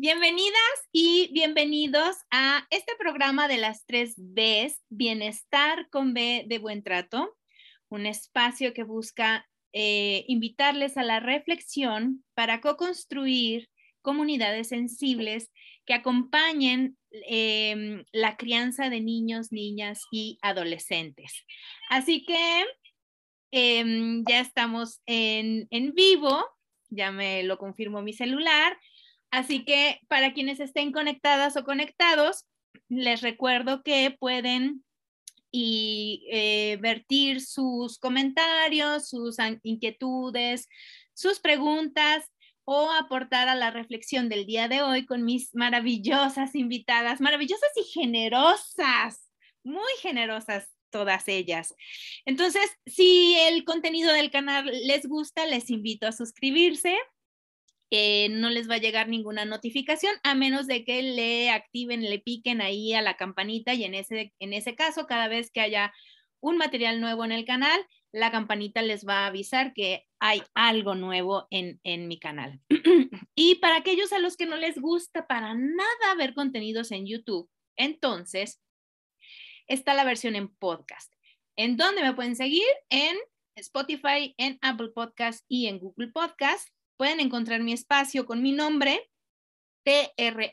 Bienvenidas y bienvenidos a este programa de las tres Bs, Bienestar con B de Buen Trato, un espacio que busca eh, invitarles a la reflexión para co-construir comunidades sensibles que acompañen em, la crianza de niños, niñas y adolescentes. Así que em, ya estamos en, en vivo, ya me lo confirmó mi celular. Así que para quienes estén conectadas o conectados, les recuerdo que pueden y eh, vertir sus comentarios, sus inquietudes, sus preguntas o aportar a la reflexión del día de hoy con mis maravillosas invitadas, maravillosas y generosas, muy generosas todas ellas. Entonces, si el contenido del canal les gusta, les invito a suscribirse no les va a llegar ninguna notificación a menos de que le activen, le piquen ahí a la campanita y en ese, en ese caso, cada vez que haya un material nuevo en el canal, la campanita les va a avisar que hay algo nuevo en, en mi canal. y para aquellos a los que no les gusta para nada ver contenidos en YouTube, entonces está la versión en podcast. ¿En dónde me pueden seguir? En Spotify, en Apple Podcast y en Google Podcast pueden encontrar mi espacio con mi nombre, T-R-A-U-D-Y,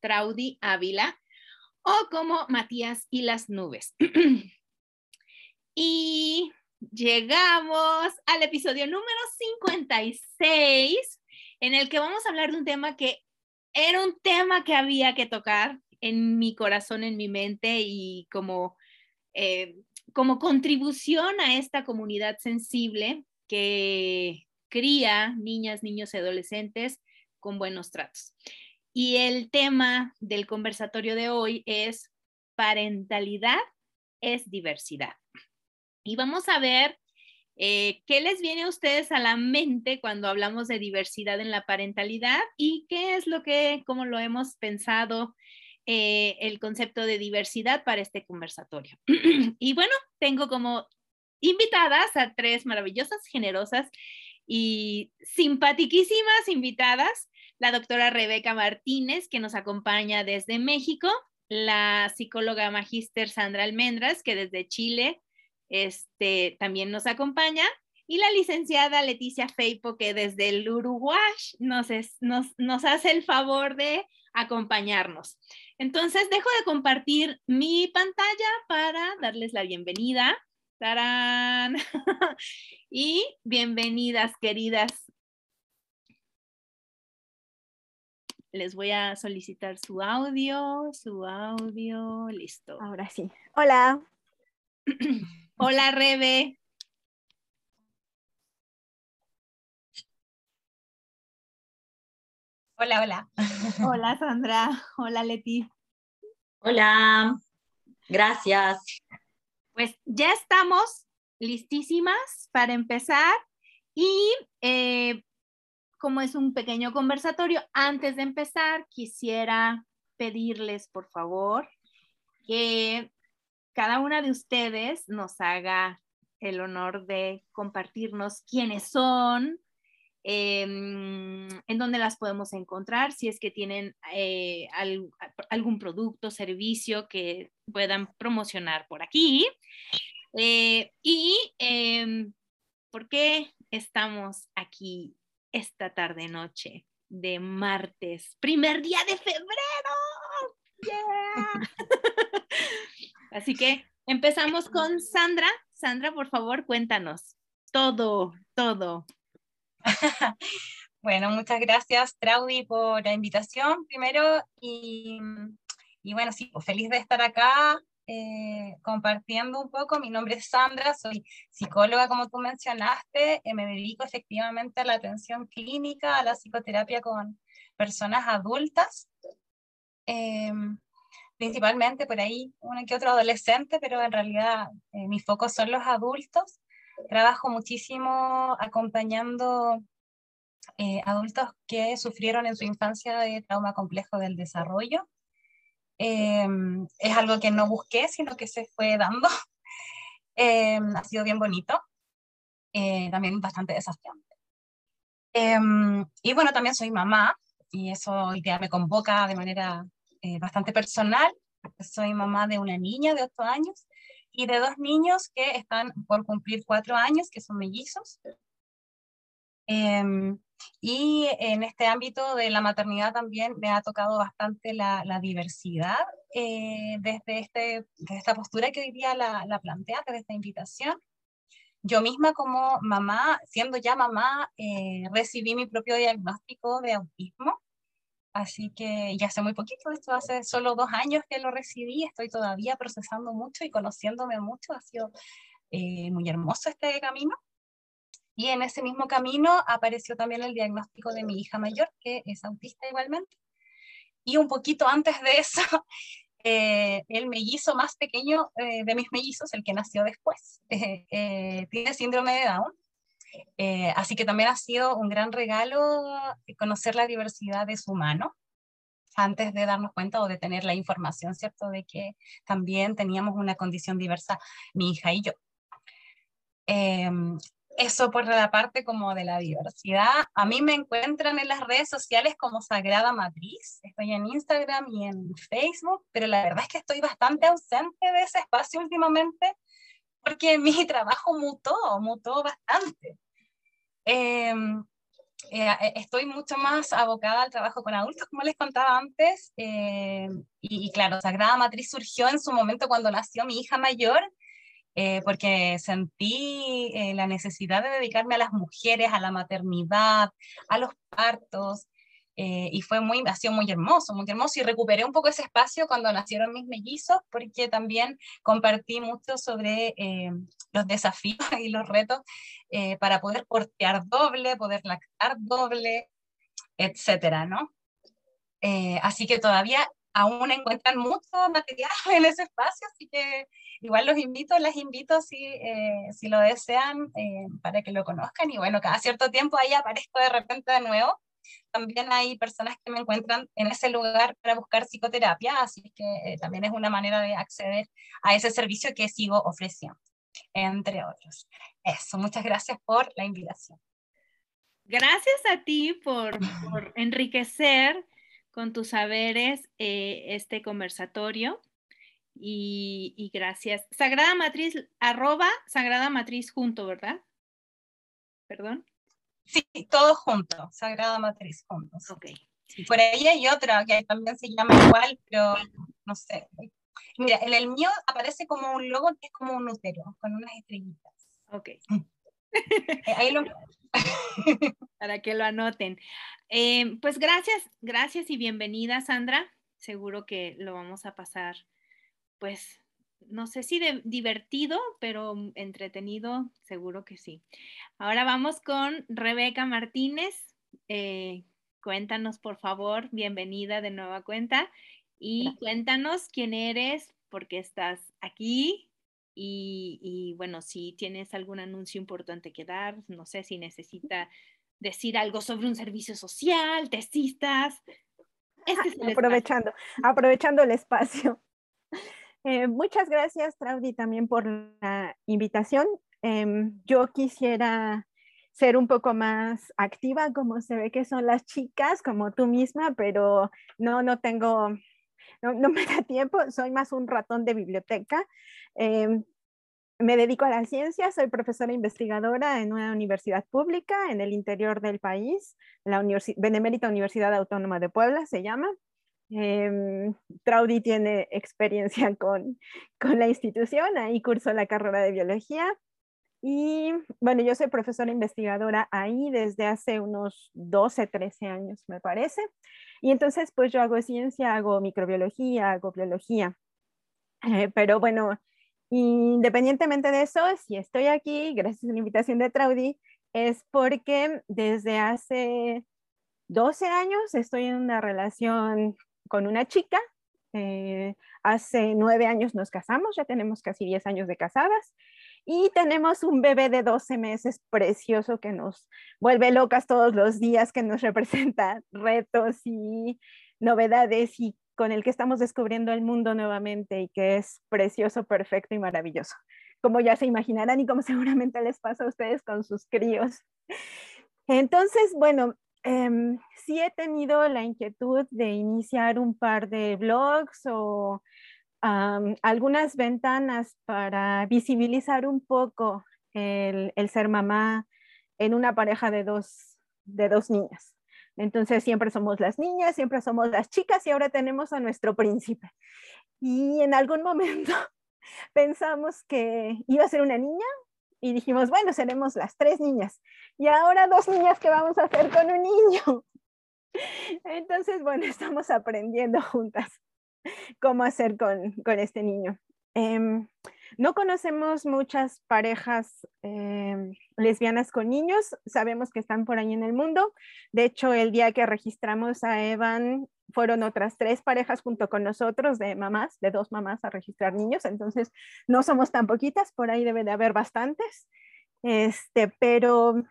Traudy Ávila, o como Matías y las nubes. y llegamos al episodio número 56, en el que vamos a hablar de un tema que era un tema que había que tocar en mi corazón, en mi mente y como, eh, como contribución a esta comunidad sensible que cría niñas, niños y adolescentes con buenos tratos. Y el tema del conversatorio de hoy es parentalidad es diversidad. Y vamos a ver eh, qué les viene a ustedes a la mente cuando hablamos de diversidad en la parentalidad y qué es lo que, cómo lo hemos pensado eh, el concepto de diversidad para este conversatorio. y bueno, tengo como invitadas a tres maravillosas, generosas y simpatiquísimas invitadas. La doctora Rebeca Martínez, que nos acompaña desde México, la psicóloga magíster Sandra Almendras, que desde Chile este, también nos acompaña, y la licenciada Leticia Feipo, que desde el Uruguay nos, nos, nos hace el favor de acompañarnos. Entonces, dejo de compartir mi pantalla para darles la bienvenida ¡Tarán! y bienvenidas, queridas. Les voy a solicitar su audio, su audio, listo. Ahora sí. Hola. Hola, Rebe. Hola, hola. Hola, Sandra. Hola, Leti. Hola. Gracias. Pues ya estamos listísimas para empezar y eh, como es un pequeño conversatorio, antes de empezar quisiera pedirles por favor que cada una de ustedes nos haga el honor de compartirnos quiénes son, em, en dónde las podemos encontrar, si es que tienen eh, algún producto, servicio que puedan promocionar por aquí. Eh, y em, por qué estamos aquí esta tarde noche de martes, primer día de febrero. Así que empezamos con Sandra. Sandra, por favor, cuéntanos todo, todo. bueno, muchas gracias, Traudy, por la invitación primero. Y, bueno, sí, pues, feliz de estar acá eh, compartiendo un poco. Mi nombre es Sandra, soy psicóloga, como tú mencionaste. Eh, me dedico efectivamente a la atención clínica, a la psicoterapia con personas adultas. Em, principalmente por ahí uno que otro adolescente, pero en realidad eh, mi foco son los adultos. Trabajo muchísimo acompañando eh, adultos que sufrieron en su infancia de trauma complejo del desarrollo. Em, es algo que no busqué, sino que se fue dando. Em, ha sido bien bonito, eh, también bastante desafiante. Em, y bueno, también soy mamá, y eso día me convoca de manera eh, bastante personal. Soy mamá de una niña de 8 años y de dos niños que están por cumplir 4 años, que son mellizos. Em, y en este ámbito de la maternidad también me ha tocado bastante la, la diversidad eh, desde, este, desde esta postura que hoy día la, la desde esta invitación. Yo misma como mamá, siendo ya mamá, eh, recibí mi propio diagnóstico de autismo Así que ya hace muy poquito, esto hace solo dos años que lo recibí, estoy todavía procesando mucho y conociéndome mucho, ha sido eh, muy hermoso este camino. Y en ese mismo camino apareció también el diagnóstico de mi hija mayor, que es autista igualmente. Y un poquito antes de eso, eh, el mellizo más pequeño eh, de mis mellizos, el que nació después, tiene síndrome de Down eh, así que también ha sido un gran regalo conocer la diversidad de su humano antes de darnos cuenta o de tener la información, ¿cierto? De que también teníamos una condición diversa, mi hija y yo. Em, eso por la parte como de la diversidad. A mí me encuentran en las redes sociales como Sagrada Matriz. Estoy en Instagram y en Facebook, pero la verdad es que estoy bastante ausente de ese espacio últimamente porque mi trabajo mutó, mutó bastante. Em, eh, eh, estoy mucho más abocada al trabajo con adultos, como les contaba antes, em, y, claro, Sagrada Matriz surgió en su momento cuando nació mi hija mayor, eh, porque sentí la necesidad de dedicarme a las mujeres, a la maternidad, a los partos, eh, y fue muy, ha sido muy hermoso, muy hermoso. Y recuperé un poco ese espacio cuando nacieron mis mellizos, porque también compartí mucho sobre eh, los desafíos y los retos eh, para poder portear doble, poder lactar doble, etcétera, ¿no? así que todavía aún encuentran mucho material en ese espacio, así que igual los invito, las invito si, si lo desean para que lo conozcan y bueno, cada cierto tiempo ahí aparezco de repente de nuevo también hay personas que me encuentran en ese lugar para buscar psicoterapia, así que eh, también es una manera de acceder a ese servicio que sigo ofreciendo, entre otros. Eso, muchas gracias por la invitación. Gracias a ti por, por enriquecer con tus saberes eh, este conversatorio. Y, y, gracias. Sagrada Matriz, arroba Sagrada Matriz junto, ¿verdad? Perdón. Sí, todos juntos, Sagrada Matriz juntos. Ok. por ahí hay otra que también se llama igual, pero no sé. Mira, en el mío aparece como un logo que es como un útero, con unas estrellitas. Ok. Eh, ahí lo... Para que lo anoten. Eh, pues gracias, gracias y bienvenida, Sandra. Seguro que lo vamos a pasar, pues, no sé si de, divertido, pero entretenido, seguro que sí. Ahora vamos con Rebeca Martínez. Eh, cuéntanos, por favor, bienvenida de nueva cuenta y cuéntanos quién eres, por qué estás aquí y, y, bueno, si tienes algún anuncio importante que dar, no sé si necesita decir algo sobre un servicio social, tesistas. Este aprovechando, aprovechando el espacio. Eh, muchas gracias, Traudy, también por la invitación. Em, yo quisiera ser un poco más activa, como se ve que son las chicas, como tú misma, pero no, no tengo, no, me da tiempo, soy más un ratón de biblioteca. Em, me dedico a la ciencia, soy profesora investigadora en una universidad pública en el interior del país, la Benemérita Universidad Autónoma de Puebla se llama. Eh, Traudy tiene experiencia con, con la institución, ahí cursó la carrera de biología. Y bueno, yo soy profesora investigadora ahí desde hace unos 12, 13 años, me parece. Y entonces, pues yo hago ciencia, hago microbiología, hago biología. Eh, pero bueno, independientemente de eso, si estoy aquí, gracias a la invitación de Traudy, es porque desde hace 12 años estoy en una relación con una chica. Eh, hace nueve años nos casamos, ya tenemos casi 10 años de casadas y tenemos un bebé de 12 meses precioso que nos vuelve locas todos los días, que nos representa retos y novedades y con el que estamos descubriendo el mundo nuevamente y que es precioso, perfecto y maravilloso. Como ya se imaginarán y como seguramente les pasa a ustedes con sus críos. Entonces, bueno, eh, sí he tenido la inquietud de iniciar un par de blogs o algunas ventanas para visibilizar un poco el, el, ser mamá en una pareja de dos, de dos niñas. Entonces siempre somos las niñas, siempre somos las chicas y ahora tenemos a nuestro príncipe. Y en algún momento pensamos que iba a ser una niña y dijimos, bueno, seremos las tres niñas. Y ahora dos niñas que vamos a hacer con un niño. Entonces, bueno, estamos aprendiendo juntas cómo hacer con, con este niño. Em, no conocemos muchas parejas em, lesbianas con niños, sabemos que están por ahí en el mundo. De hecho, el día que registramos a Evan, fueron otras tres parejas junto con nosotros de mamás, de dos mamás a registrar niños, entonces no somos tan poquitas, por ahí debe de haber bastantes. Este, pero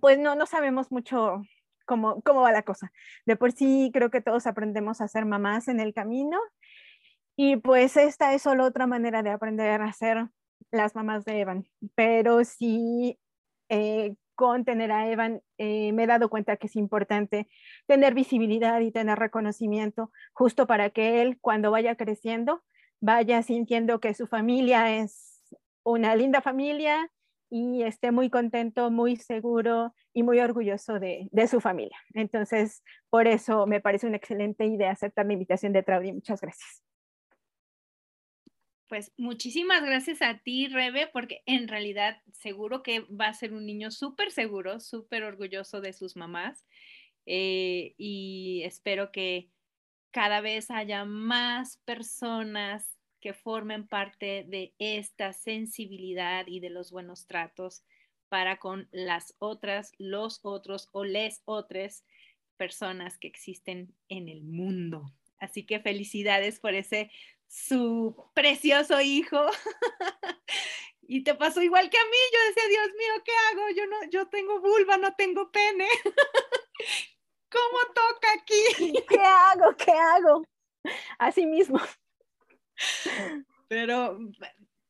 pues no, no sabemos mucho cómo, cómo va la cosa. De por sí creo que todos aprendemos a ser mamás en el camino y pues esta es solo otra manera de aprender a ser las mamás de Evan. Pero sí, eh, con tener a Evan, eh, me he dado cuenta que es importante tener visibilidad y tener reconocimiento justo para que él, cuando vaya creciendo, vaya sintiendo que su familia es una linda familia y esté muy contento, muy seguro y muy orgulloso de, de, su familia. Entonces, por eso me parece una excelente idea aceptar la invitación de Traudy. Muchas gracias. Pues muchísimas gracias a ti, Rebe, porque en realidad seguro que va a ser un niño súper seguro, súper orgulloso de sus mamás. Eh, y espero que cada vez haya más personas que formen parte de esta sensibilidad y de los buenos tratos para con las otras, los otros o les otras personas que existen en el mundo. Así que felicidades por ese su precioso hijo. y te pasó igual que a mí. Yo decía, Dios mío, ¿qué hago? Yo no, yo tengo vulva, no tengo pene. ¿Cómo toca aquí? ¿Qué hago? ¿Qué hago? Así mismo. Pero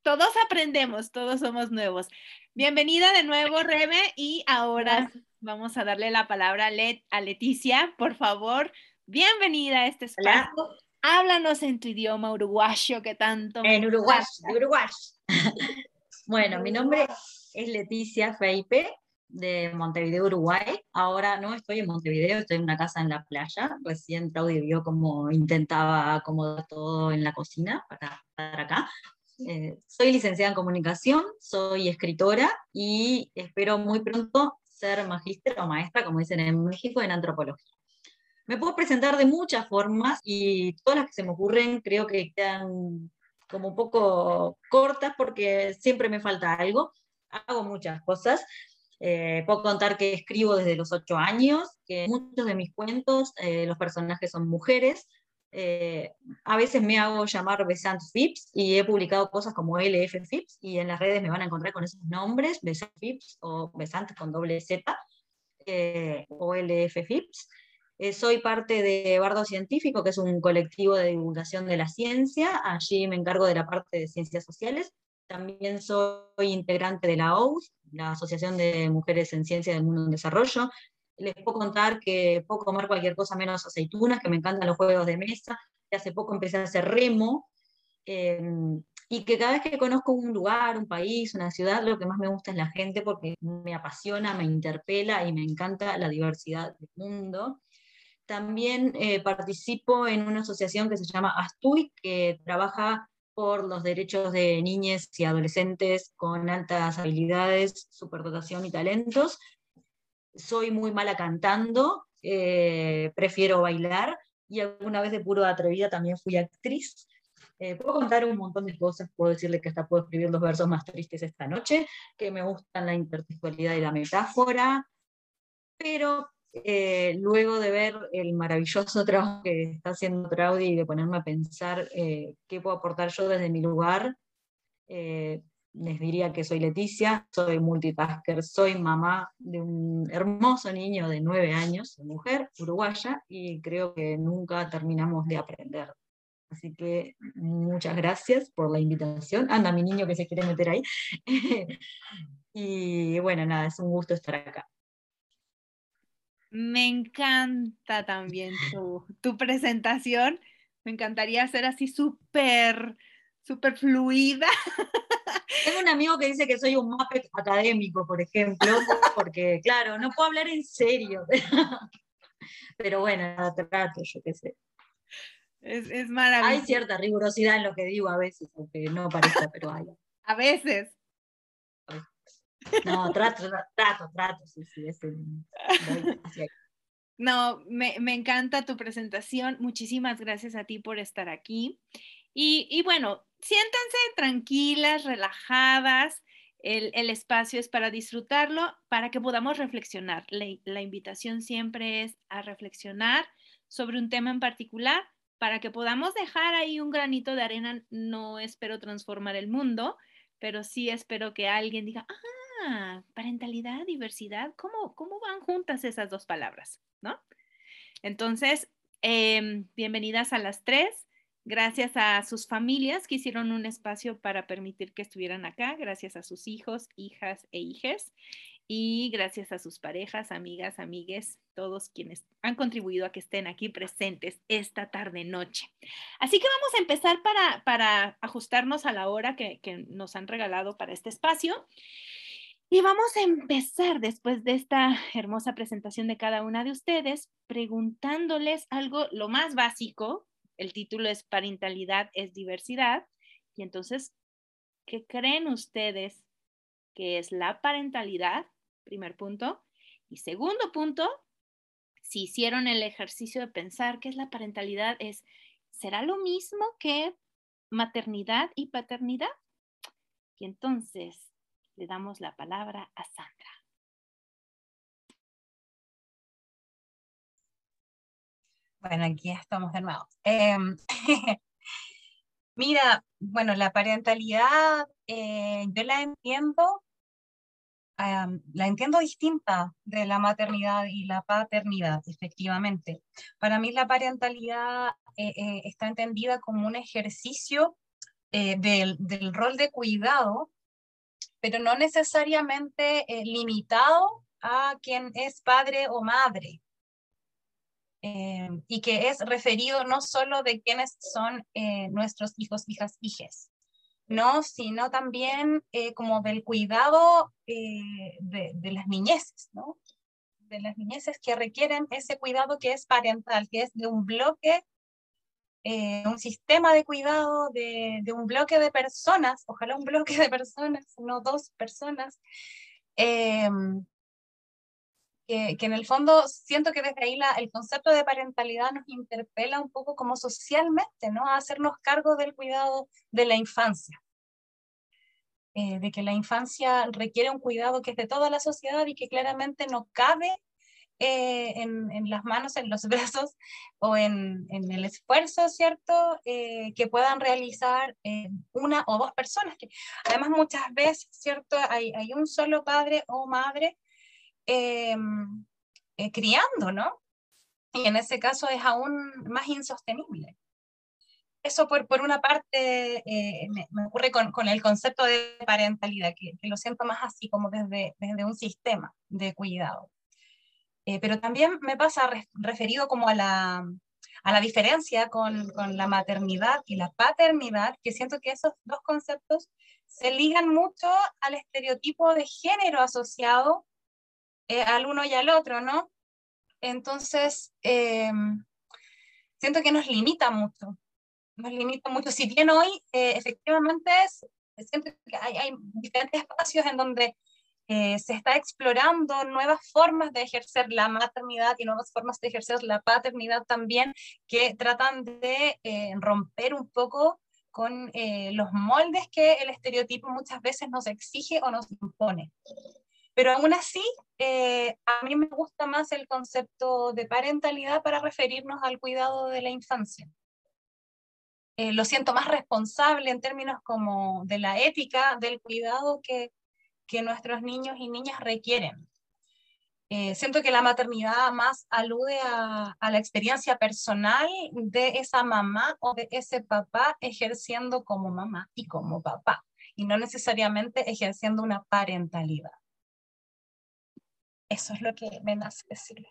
todos aprendemos, todos somos nuevos. Bienvenida de nuevo, Rebe, y ahora vamos a darle la palabra a, Leticia, por favor. Bienvenida a este espacio. Háblanos en tu idioma uruguayo que tanto. En Uruguay, Uruguay. bueno, mi nombre es Leticia Feipe de Montevideo, Uruguay. Ahora no estoy en Montevideo, estoy en una casa en la playa. Recién Claudia vio cómo intentaba acomodar todo en la cocina para estar acá. Eh, soy licenciada en comunicación, soy escritora y espero muy pronto ser magíster o maestra, como dicen en México, en antropología. Me puedo presentar de muchas formas y todas las que se me ocurren creo que quedan como un poco cortas porque siempre me falta algo. Hago muchas cosas. Eh, puedo contar que escribo desde los ocho años, que muchos de mis cuentos eh, los personajes son mujeres. Eh, a veces me hago llamar Besant Fips y he publicado cosas como LF Fips y en las redes me van a encontrar con esos nombres, Besant Fips o Besant con doble Z o LF Fips. Eh, soy parte de Bardo Científico, que es un colectivo de divulgación de la ciencia. Allí me encargo de la parte de ciencias sociales. También soy integrante de la OUS, la Asociación de Mujeres en Ciencia del Mundo en Desarrollo. Les puedo contar que puedo comer cualquier cosa menos aceitunas, que me encantan los juegos de mesa. Hace poco empecé a hacer remo. Em, y que cada vez que conozco un lugar, un país, una ciudad, lo que más me gusta es la gente porque me apasiona, me interpela y me encanta la diversidad del mundo. También eh, participo en una asociación que se llama Astuy, que trabaja por los derechos de niñas y adolescentes con altas habilidades, superdotación y talentos. Soy muy mala cantando, eh, prefiero bailar y alguna vez de puro atrevida también fui actriz. Eh, puedo contar un montón de cosas, puedo decirle que hasta puedo escribir los versos más tristes esta noche, que me gustan la intertextualidad y la metáfora, pero eh, luego de ver el maravilloso trabajo que está haciendo Traudy y de ponerme a pensar eh, qué puedo aportar yo desde mi lugar, les diría que soy Leticia, soy multitasker, soy mamá de un hermoso niño de nueve años, mujer uruguaya, y creo que nunca terminamos de aprender Así que muchas gracias por la invitación. Anda mi niño que se quiere meter ahí. y bueno, nada, es un gusto estar acá. Me encanta también tu, presentación. Me encantaría ser así súper, súper fluida. Tengo un amigo que dice que soy un Muppet académico, por ejemplo, porque claro, no puedo hablar en serio. Pero bueno, trato, yo qué sé. Es, maravilloso. Hay cierta rigurosidad en lo que digo a veces, aunque no parezca, pero hay. A veces. No, trato, trato, trato, sí, sí, No, me, encanta tu presentación. Muchísimas gracias a ti por estar aquí. Y, bueno, siéntanse tranquilas, relajadas. El, espacio es para disfrutarlo, para que podamos reflexionar. la invitación siempre es a reflexionar sobre un tema en particular para que podamos dejar ahí un granito de arena, no espero transformar el mundo, pero sí espero que alguien diga, ah, parentalidad, diversidad, ¿cómo, cómo van juntas esas dos palabras? ¿No? Entonces, em, bienvenidas a las tres. Gracias a sus familias que hicieron un espacio para permitir que estuvieran acá, gracias a sus hijos, hijas e hijes y gracias a sus parejas, amigas, amigues, todos quienes han contribuido a que estén aquí presentes esta tarde noche. Así que vamos a empezar para, ajustarnos a la hora que, que nos han regalado para este espacio. Y vamos a empezar después de esta hermosa presentación de cada una de ustedes preguntándoles algo, lo más básico, el título es Parentalidad es diversidad, y entonces, ¿qué creen ustedes que es la parentalidad? primer punto. Y segundo punto, si hicieron el ejercicio de pensar qué es la parentalidad, es, ¿será lo mismo que maternidad y paternidad? Y entonces le damos la palabra a Sandra. Bueno, aquí estamos de nuevo. Em, mira, bueno, la parentalidad eh, yo la entiendo la entiendo distinta de la maternidad y la paternidad, efectivamente. Para mí la parentalidad eh, eh, está entendida como un ejercicio del, rol de cuidado, pero no necesariamente limitado a quien es padre o madre. y que es referido no solo de quienes son nuestros hijos, hijas, hijes, ¿no? sino también eh, como del cuidado eh, de, las niñeces, ¿no? de las niñeces que requieren ese cuidado que es parental, que es de un bloque, eh, un sistema de cuidado de, un bloque de personas, ojalá un bloque de personas, no dos personas, em, que, que, en el fondo siento que desde ahí la, el concepto de parentalidad nos interpela un poco como socialmente, ¿no? A hacernos cargo del cuidado de la infancia. Eh, de que la infancia requiere un cuidado que es de toda la sociedad y que claramente no cabe eh, en, en, las manos, en los brazos o en, en el esfuerzo, ¿cierto?, eh, que puedan realizar una o dos personas. Que además muchas veces, ¿cierto?, hay, hay un solo padre o madre criando, ¿no? Y en ese caso es aún más insostenible eso por, por una parte eh, me, ocurre con, con, el concepto de parentalidad, que, lo siento más así como desde, desde un sistema de cuidado. Eh, pero también me pasa referido como a la, a la diferencia con, con, la maternidad y la paternidad, que siento que esos dos conceptos se ligan mucho al estereotipo de género asociado eh, al uno y al otro, ¿no? Entonces, em, siento que nos limita mucho, nos limita mucho. Si bien hoy, eh, efectivamente, es, siento que hay, hay, diferentes espacios en donde eh, se está explorando nuevas formas de ejercer la maternidad y nuevas formas de ejercer la paternidad también, que tratan de romper un poco con los moldes que el estereotipo muchas veces nos exige o nos impone. Pero aún así, eh, a mí me gusta más el concepto de parentalidad para referirnos al cuidado de la infancia. Eh, lo siento más responsable en términos como de la ética del cuidado que, que nuestros niños y niñas requieren. Eh, siento que la maternidad más alude a, la experiencia personal de esa mamá o de ese papá ejerciendo como mamá y como papá, y no necesariamente ejerciendo una parentalidad. Eso es lo que me nace decirle.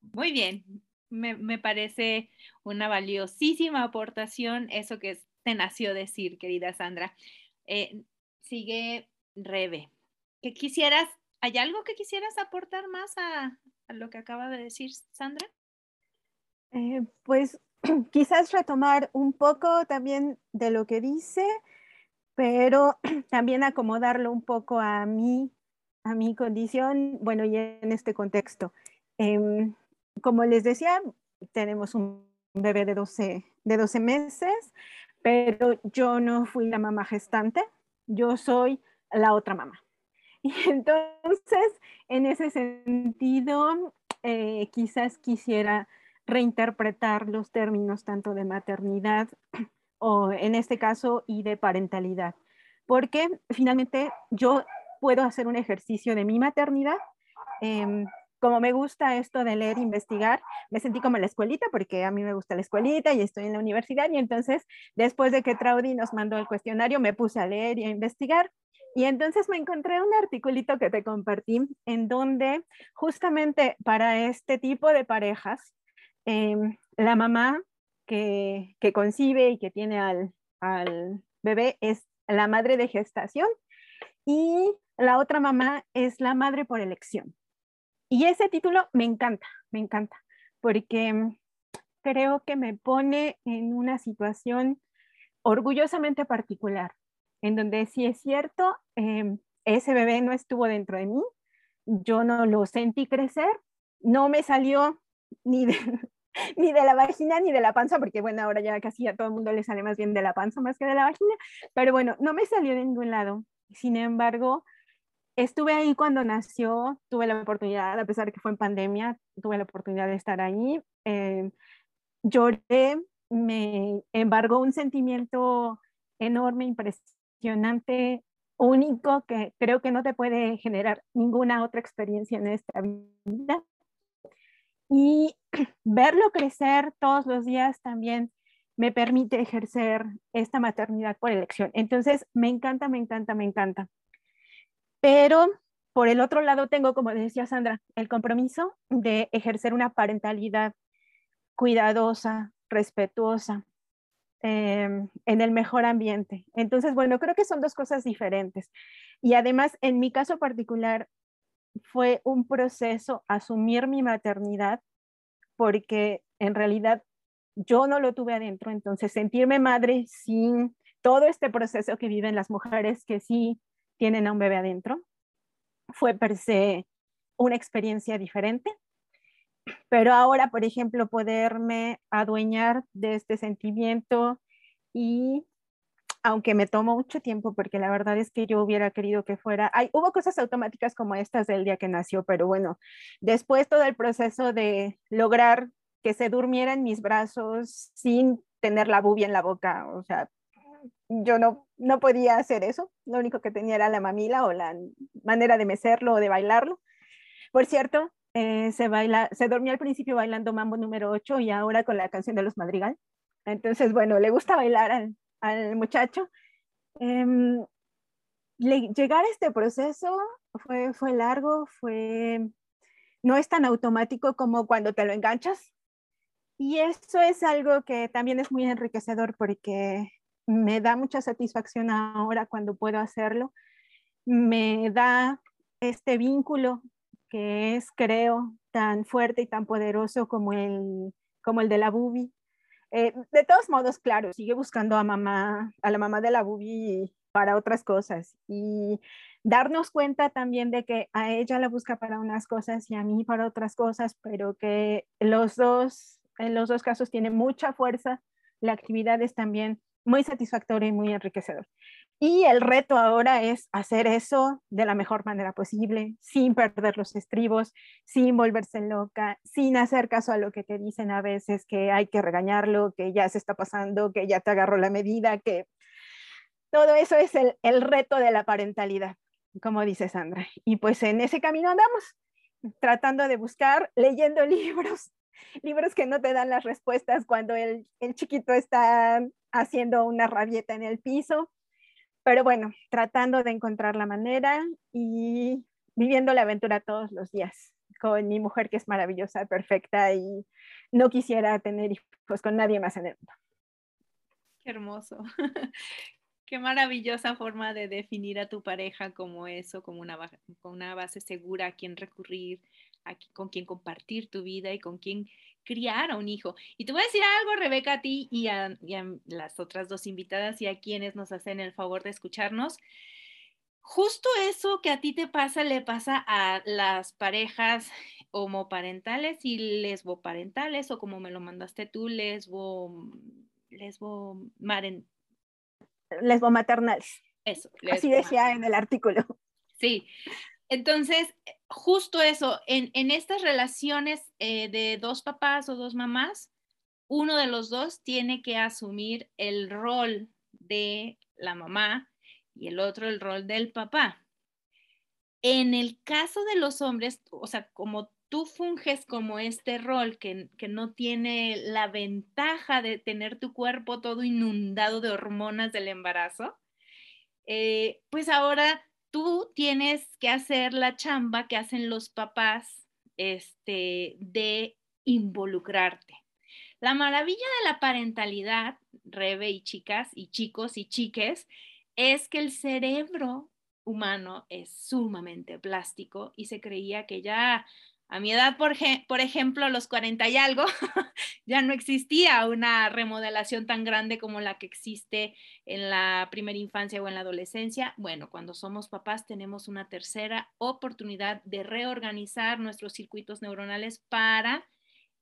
Muy bien, me, me, parece una valiosísima aportación eso que te nació decir, querida Sandra. Eh, sigue Rebe. ¿Qué quisieras, hay algo que quisieras aportar más a, lo que acaba de decir Sandra? Eh, pues quizás retomar un poco también de lo que dice, pero también acomodarlo un poco a mí a mi condición, bueno, y en este contexto. Eh, como les decía, tenemos un bebé de 12, de 12 meses, pero yo no fui la mamá gestante, yo soy la otra mamá. Y entonces, en ese sentido, eh, quizás quisiera reinterpretar los términos tanto de maternidad o en este caso y de parentalidad, porque finalmente yo puedo hacer un ejercicio de mi maternidad. Em, como me gusta esto de leer, investigar, me sentí como en la escuelita, porque a mí me gusta la escuelita y estoy en la universidad. Y entonces, después de que Traudy nos mandó el cuestionario, me puse a leer y a investigar. Y entonces me encontré un articulito que te compartí, en donde justamente para este tipo de parejas, em, la mamá que, concibe y que tiene al bebé es la madre de gestación y la otra mamá es la madre por elección. Y ese título me encanta, me encanta, porque creo que me pone en una situación orgullosamente particular, en donde si es cierto, em, ese bebé no estuvo dentro de mí, yo no lo sentí crecer, no me salió ni de, ni de la vagina ni de la panza, porque bueno, ahora ya casi a todo el mundo le sale más bien de la panza más que de la vagina, pero bueno, no me salió de ningún lado. Sin embargo, estuve ahí cuando nació, tuve la oportunidad, a pesar de que fue en pandemia, tuve la oportunidad de estar ahí. Eh, lloré, me embargó un sentimiento enorme, impresionante, único, que creo que no te puede generar ninguna otra experiencia en esta vida. Y verlo crecer todos los días también me permite ejercer esta maternidad por elección. Entonces, me encanta, me encanta, me encanta. Pero por el otro lado tengo, como decía Sandra, el compromiso de ejercer una parentalidad cuidadosa, respetuosa, em, en el mejor ambiente. Entonces, bueno, creo que son dos cosas diferentes. Y además, en mi caso particular, fue un proceso asumir mi maternidad porque en realidad yo no lo tuve adentro. Entonces, sentirme madre sin todo este proceso que viven las mujeres que sí tienen a un bebé adentro. Fue per se una experiencia diferente, pero ahora, por ejemplo, poderme adueñar de este sentimiento y aunque me tomó mucho tiempo, porque la verdad es que yo hubiera querido que fuera, hay, hubo cosas automáticas como estas del día que nació, pero bueno, después todo el proceso de lograr que se durmiera en mis brazos sin tener la bubia en la boca, o sea, yo no, no podía hacer eso. Lo único que tenía era la mamila o la manera de mecerlo o de bailarlo. Por cierto, eh, se, baila, se dormía al principio bailando Mambo número 8 y ahora con la canción de los Madrigal. Entonces, bueno, le gusta bailar al, al muchacho. Eh, llegar a este proceso fue, fue largo, fue, no es tan automático como cuando te lo enganchas. Y eso es algo que también es muy enriquecedor porque me da mucha satisfacción ahora cuando puedo hacerlo. Me da este vínculo que es, creo, tan fuerte y tan poderoso como el, como el de la Bubi. Eh, de todos modos, claro, sigue buscando a mamá, a la mamá de la Bubi para otras cosas y darnos cuenta también de que a ella la busca para unas cosas y a mí para otras cosas, pero que los dos, en los dos casos tiene mucha fuerza, la actividad es también muy satisfactorio y muy enriquecedor. Y el reto ahora es hacer eso de la mejor manera posible, sin perder los estribos, sin volverse loca, sin hacer caso a lo que te dicen a veces, que hay que regañarlo, que ya se está pasando, que ya te agarró la medida, que todo eso es el, el reto de la parentalidad, como dice Sandra. Y pues en ese camino andamos, tratando de buscar, leyendo libros, libros que no te dan las respuestas cuando el, el chiquito está haciendo una rabieta en el piso. Pero bueno, tratando de encontrar la manera y viviendo la aventura todos los días con mi mujer que es maravillosa, perfecta y no quisiera tener hijos con nadie más en el mundo. Qué hermoso. Qué maravillosa forma de definir a tu pareja como eso, como una, una base segura a quien recurrir, con quien compartir tu vida y con quien criar a un hijo. Y te voy a decir algo, Rebeca, a ti y a, las otras dos invitadas y a quienes nos hacen el favor de escucharnos. Justo eso que a ti te pasa le pasa a las parejas homoparentales y lesboparentales o como me lo mandaste tú, lesbo, lesbo, maren, lesbomaternales. Eso. Así decía en el artículo. Sí, entonces, justo eso, en, estas relaciones eh, de dos papás o dos mamás, uno de los dos tiene que asumir el rol de la mamá y el otro el rol del papá. En el caso de los hombres, o sea, como tú funges como este rol que, no tiene la ventaja de tener tu cuerpo todo inundado de hormonas del embarazo, eh, pues ahora tú tienes que hacer la chamba que hacen los papás este, de involucrarte. La maravilla de la parentalidad, Rebe y chicas y chicos y chiques, es que el cerebro humano es sumamente plástico y se creía que ya a mi edad, por, ejemplo, los 40 y algo, ya no existía una remodelación tan grande como la que existe en la primera infancia o en la adolescencia. Bueno, cuando somos papás tenemos una tercera oportunidad de reorganizar nuestros circuitos neuronales para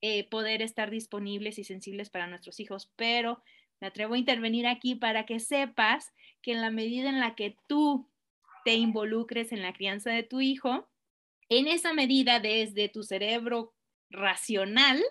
eh, poder estar disponibles y sensibles para nuestros hijos. Pero me atrevo a intervenir aquí para que sepas que en la medida en la que tú te involucres en la crianza de tu hijo, en esa medida, desde tu cerebro racional,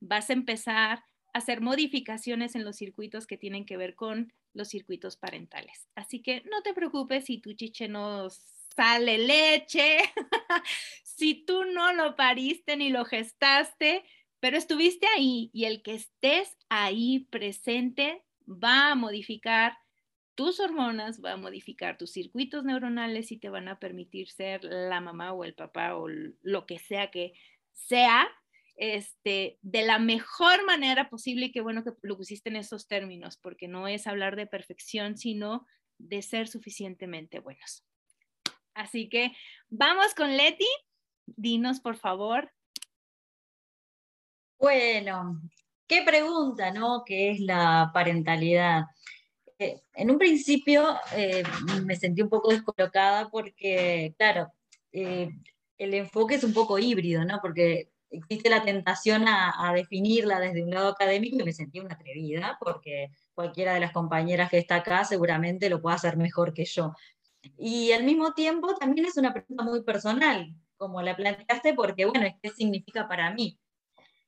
vas a empezar a hacer modificaciones en los circuitos que tienen que ver con los circuitos parentales. Así que no te preocupes si tu chiche no sale leche, si tú no lo pariste ni lo gestaste, pero estuviste ahí y el que estés ahí presente va a modificar tus hormonas, va a modificar tus circuitos neuronales y te van a permitir ser la mamá o el papá o lo que sea que sea, este, de la mejor manera posible y qué bueno que lo pusiste en esos términos, porque no es hablar de perfección, sino de ser suficientemente buenos. Así que vamos con Leti. Dinos, por favor. Bueno, qué pregunta, ¿no? ¿Qué es la parentalidad? En un principio eh, me sentí un poco descolocada porque, claro, eh, el enfoque es un poco híbrido, ¿no? Porque existe la tentación a, definirla desde un lado académico y me sentí una atrevida porque cualquiera de las compañeras que está acá seguramente lo puede hacer mejor que yo. Y al mismo tiempo también es una pregunta muy personal, como la planteaste, porque, bueno, ¿qué significa para mí?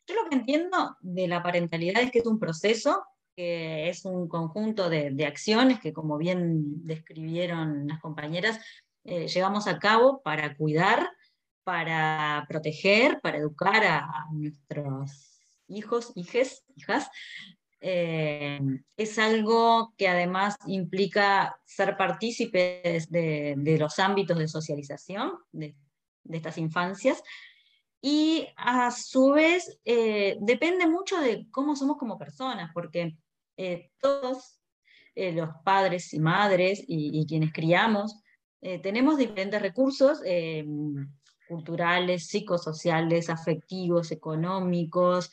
Yo lo que entiendo de la parentalidad es que es un proceso que es un conjunto de, acciones que, como bien describieron las compañeras, eh, llevamos a cabo para cuidar, para proteger, para educar a, nuestros hijos, hijes, hijas. Eh, es algo que además implica ser partícipes de, los ámbitos de socialización de, de estas infancias y a su vez eh, depende mucho de cómo somos como personas, porque eh, todos eh, los padres y madres y, quienes criamos tenemos diferentes recursos culturales, psicosociales, afectivos, económicos,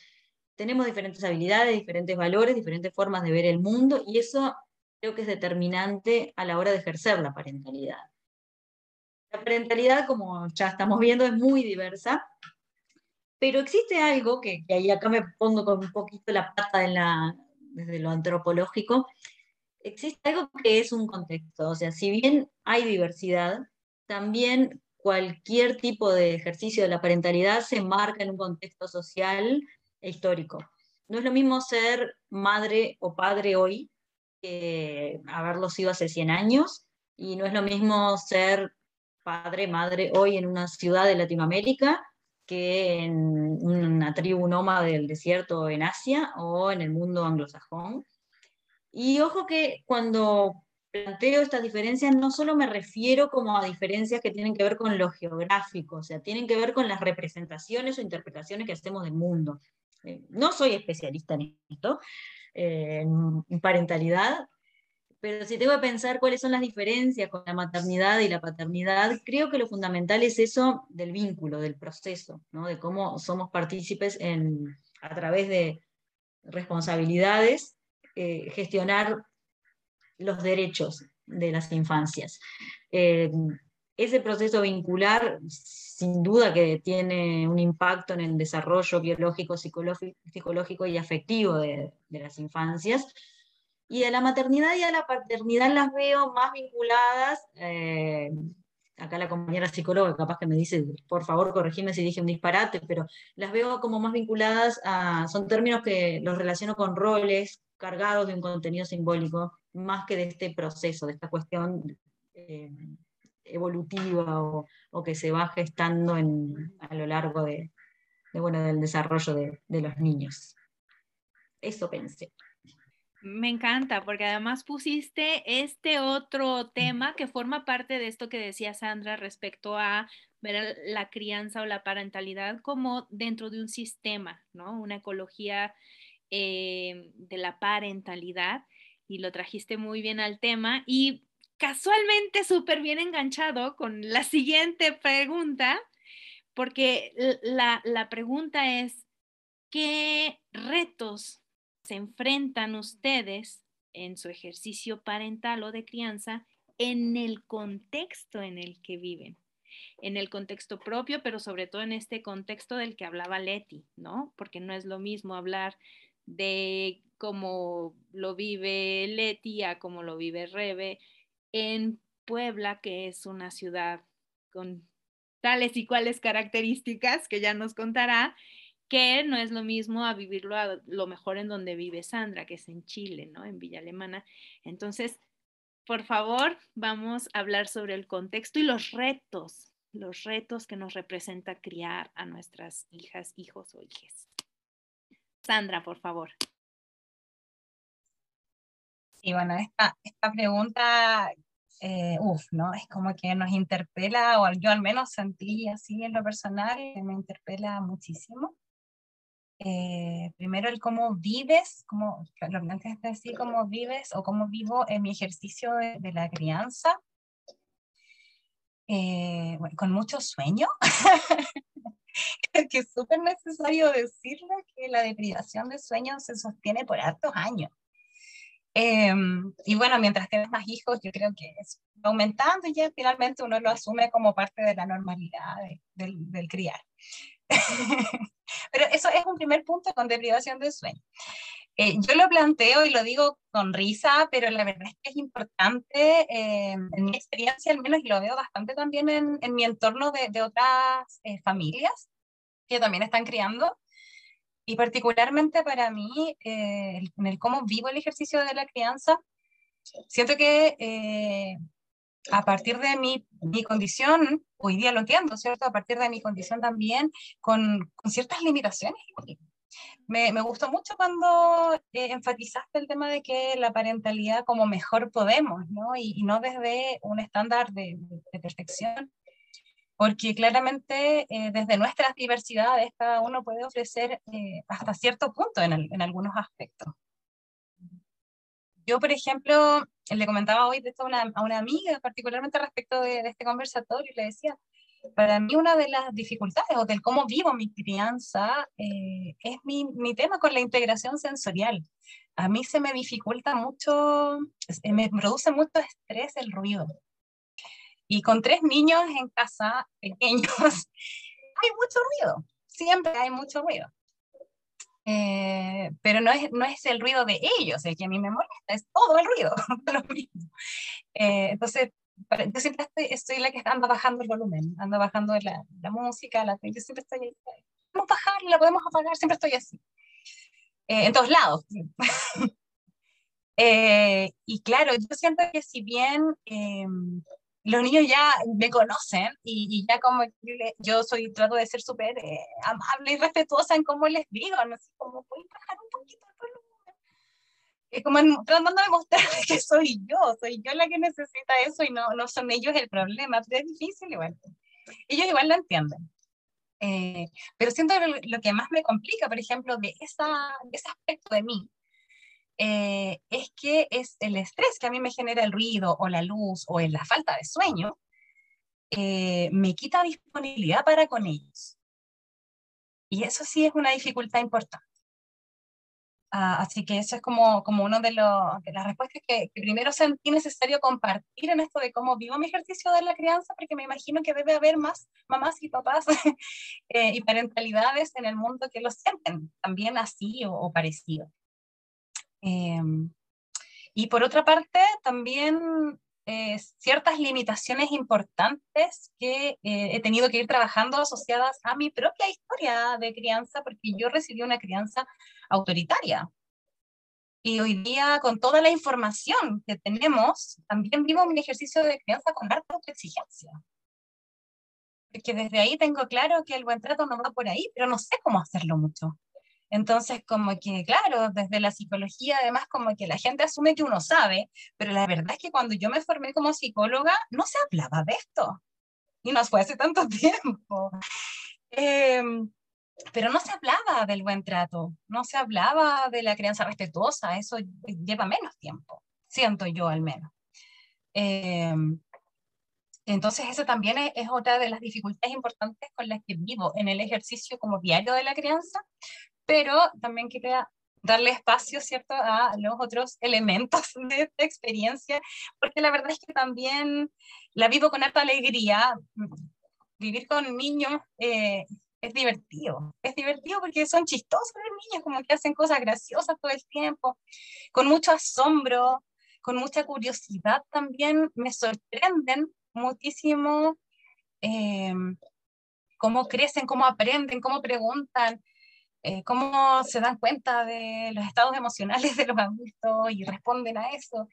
tenemos diferentes habilidades, diferentes valores, diferentes formas de ver el mundo y eso creo que es determinante a la hora de ejercer la parentalidad. La parentalidad, como ya estamos viendo, es muy diversa, pero existe algo que, ahí acá me pongo con un poquito la pata en la, desde lo antropológico, existe algo que es un contexto, o sea, si bien hay diversidad, también cualquier tipo de ejercicio de la parentalidad se marca en un contexto social e histórico. No es lo mismo ser madre o padre hoy que haberlo sido hace 100 años, y no es lo mismo ser padre, madre hoy en una ciudad de Latinoamérica que en una tribu nómada del desierto en Asia o en el mundo anglosajón. Y ojo que cuando planteo estas diferencias no solo me refiero como a diferencias que tienen que ver con lo geográfico, o sea, tienen que ver con las representaciones o interpretaciones que hacemos del mundo. Eh, no soy especialista en esto, eh, en parentalidad, pero si tengo que pensar cuáles son las diferencias con la maternidad y la paternidad, creo que lo fundamental es eso del vínculo, del proceso, ¿no? de cómo somos partícipes en, a través de responsabilidades, eh, gestionar los derechos de las infancias. Eh, ese proceso vincular, sin duda que tiene un impacto en el desarrollo biológico, psicológico y afectivo de, de las infancias, y a la maternidad y a la paternidad las veo más vinculadas, eh, acá la compañera psicóloga capaz que me dice, por favor corregime si dije un disparate, pero las veo como más vinculadas a, son términos que los relaciono con roles cargados de un contenido simbólico, más que de este proceso, de esta cuestión eh, evolutiva o, que se va gestando en, a lo largo de, bueno, del desarrollo de, de los niños. Eso pensé. Me encanta, porque además pusiste este otro tema que forma parte de esto que decía Sandra respecto a ver la crianza o la parentalidad como dentro de un sistema, ¿no? Una ecología eh, de la parentalidad y lo trajiste muy bien al tema y casualmente súper bien enganchado con la siguiente pregunta, porque la, la pregunta es, ¿qué retos se enfrentan ustedes en su ejercicio parental o de crianza en el contexto en el que viven, en el contexto propio, pero sobre todo en este contexto del que hablaba Leti, ¿no? Porque no es lo mismo hablar de cómo lo vive Leti a cómo lo vive Rebe en Puebla, que es una ciudad con tales y cuales características que ya nos contará, que no es lo mismo a vivirlo a lo mejor en donde vive Sandra, que es en Chile, ¿no? En Villa Alemana. Entonces, por favor, vamos a hablar sobre el contexto y los retos, los retos que nos representa criar a nuestras hijas, hijos o hijas. Sandra, por favor. Sí, bueno, esta, esta pregunta, eh, uff, ¿no? Es como que nos interpela, o yo al menos sentí así en lo personal, me interpela muchísimo. Eh, primero el cómo vives, cómo, lo planteas así, cómo vives o cómo vivo en mi ejercicio de, la crianza, eh, con mucho sueño. que es súper necesario decirle que la deprivación de sueño se sostiene por hartos años. Em, y bueno, mientras tienes más hijos, yo creo que es aumentando y ya finalmente uno lo asume como parte de la normalidad del, del criar. Pero eso es un primer punto con deprivación de sueño. Eh, yo lo planteo y lo digo con risa, pero la verdad es que es importante, eh, en mi experiencia al menos, y lo veo bastante también en, en mi entorno de, de otras eh, familias que también están criando, y particularmente para mí, en el cómo vivo el ejercicio de la crianza, siento que a partir de mi, mi, condición, hoy día lo entiendo, ¿cierto? A partir de mi condición también, con, ciertas limitaciones. Me, me, gustó mucho cuando eh, enfatizaste el tema de que la parentalidad como mejor podemos, ¿no? Y, y no desde un estándar de, de, perfección. porque claramente eh, desde nuestras diversidades cada uno puede ofrecer eh, hasta cierto punto en, algunos aspectos. Yo, por ejemplo, le comentaba hoy de esto a una, a una amiga, particularmente respecto de, de, este conversatorio, y le decía, para mí una de las dificultades o del cómo vivo mi crianza eh, es mi, mi, tema con la integración sensorial. A mí se me dificulta mucho, me produce mucho estrés el ruido. Y con tres niños en casa, pequeños, hay mucho ruido, siempre hay mucho ruido. Eh, pero no es, no es el ruido de ellos el que a mí me molesta, es todo el ruido, lo mismo. Eh, entonces, yo siempre estoy, estoy, la que anda bajando el volumen, anda bajando la, la música, la, yo siempre estoy ahí, podemos bajarla, podemos apagar, siempre estoy así, eh, en todos lados. eh, y claro, yo siento que si bien em, los niños ya me conocen y, y ya como yo, yo, soy, trato de ser súper eh, amable y respetuosa en cómo les digo, no sé, cómo pueden bajar un poquito el volumen. Es como tratando de mostrar que soy yo, soy yo la que necesita eso y no, no son ellos el problema, pero es difícil igual. Ellos igual lo entienden. Eh, pero siento lo, lo, que más me complica, por ejemplo, de, esa, de ese aspecto de mí, eh, es que es el estrés que a mí me genera el ruido o la luz o la falta de sueño, eh, me quita disponibilidad para con ellos. Y eso sí es una dificultad importante. Uh, así que eso es como, como uno de, de las respuestas que, primero sentí necesario compartir en esto de cómo vivo mi ejercicio de la crianza, porque me imagino que debe haber más mamás y papás eh, y parentalidades en el mundo que lo sienten también así o parecido. Eh, y por otra parte, también eh, ciertas limitaciones importantes que eh, he tenido que ir trabajando asociadas a mi propia historia de crianza, porque yo recibí una crianza autoritaria. Y hoy día, con toda la información que tenemos, también vivo mi ejercicio de crianza con harta autoexigencia. Porque desde ahí tengo claro que el buen trato no va por ahí, pero no sé cómo hacerlo mucho. Entonces, como que, claro, desde la psicología, además, como que la gente asume que uno sabe, pero la verdad es que cuando yo me formé como psicóloga, no se hablaba de esto. Y no fue hace tanto tiempo. Eh, pero no se hablaba del buen trato, no se hablaba de la crianza respetuosa, eso lleva menos tiempo, siento yo al menos. Eh, entonces, eso también es, es, otra de las dificultades importantes con las que vivo en el ejercicio como diario de la crianza, pero también quería darle espacio, ¿cierto?, a los otros elementos de esta experiencia, porque la verdad es que también la vivo con alta alegría. Vivir con niños eh, es divertido, es divertido porque son chistosos los niños, como que hacen cosas graciosas todo el tiempo, con mucho asombro, con mucha curiosidad también, me sorprenden muchísimo eh, cómo crecen, cómo aprenden, cómo preguntan, eh, cómo se dan cuenta de los estados emocionales de los adultos y responden a eso.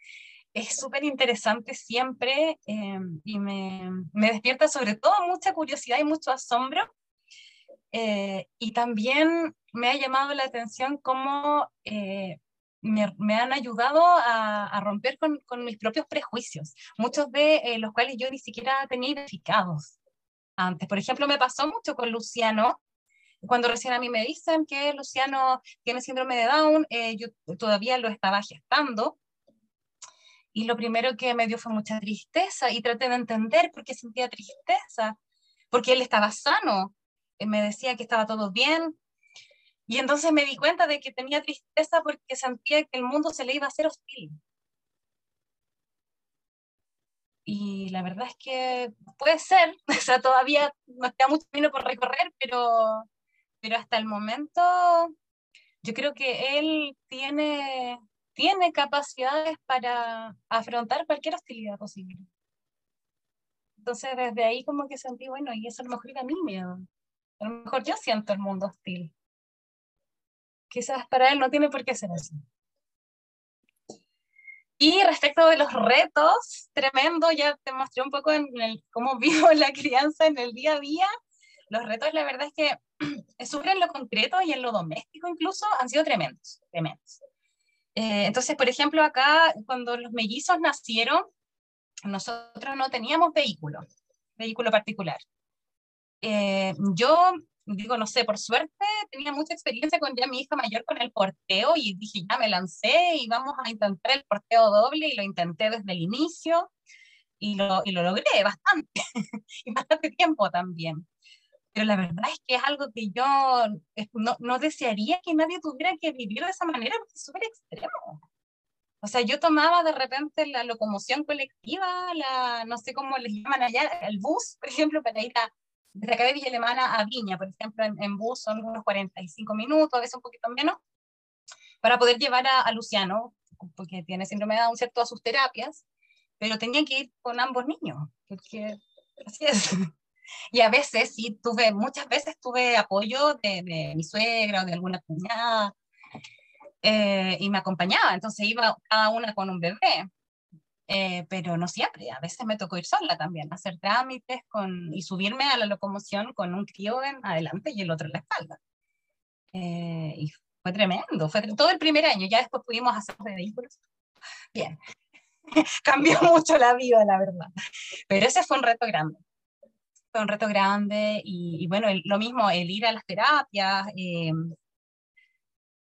Es súper interesante siempre eh, y me, me, despierta sobre todo mucha curiosidad y mucho asombro. Eh, y también me ha llamado la atención cómo eh, me, me, han ayudado a, a romper con, con, mis propios prejuicios, muchos de eh, los cuales yo ni siquiera tenía identificados antes. Por ejemplo, me pasó mucho con Luciano, cuando recién a mí me dicen que Luciano tiene síndrome de Down, eh, yo todavía lo estaba gestando. Y lo primero que me dio fue mucha tristeza y traté de entender por qué sentía tristeza, porque él estaba sano, eh, me decía que estaba todo bien. Y entonces me di cuenta de que tenía tristeza porque sentía que el mundo se le iba a hacer hostil. Y la verdad es que puede ser, o sea, todavía nos queda mucho camino por recorrer, pero pero hasta el momento yo creo que él tiene, tiene capacidades para afrontar cualquier hostilidad posible. Entonces desde ahí como que sentí, bueno, y eso a lo mejor era mi miedo. A lo mejor yo siento el mundo hostil. Quizás para él no tiene por qué ser así. Y respecto de los retos, tremendo, ya te mostré un poco en el, cómo vivo la crianza en el día a día. Los retos, la verdad es que súper en lo concreto y en lo doméstico incluso, han sido tremendos, tremendos. Eh, entonces, por ejemplo, acá, cuando los mellizos nacieron, nosotros no teníamos vehículo, vehículo particular. Eh, yo digo, no sé, por suerte tenía mucha experiencia con ya mi hija mayor con el porteo y dije, ya me lancé y vamos a intentar el porteo doble y lo intenté desde el inicio y lo, y lo logré bastante, y bastante tiempo también. Pero la verdad es que es algo que yo no, no desearía que nadie tuviera que vivir de esa manera porque es súper extremo. O sea, yo tomaba de repente la locomoción colectiva, la, no sé cómo les llaman allá, el bus, por ejemplo, para ir a, desde acá de Villa Alemana a Viña, por ejemplo, en, bus son unos 45 minutos, a veces un poquito menos, para poder llevar a, Luciano, porque tiene síndrome de Down, cierto, a sus terapias, pero tenía que ir con ambos niños, porque así es. Y a veces sí tuve, muchas veces tuve apoyo de, de mi suegra o de alguna cuñada, eh, y me acompañaba, entonces iba cada una con un bebé. Eh, pero no siempre, a veces me tocó ir sola también, hacer trámites con, y subirme a la locomoción con un crío en adelante y el otro en la espalda. Eh, y fue tremendo, fue todo el primer año, ya después pudimos hacer de vehículos. Bien, cambió mucho la vida, la verdad. Pero ese fue un reto grande. Fue un reto grande y, bueno, lo mismo, el ir a las terapias, eh,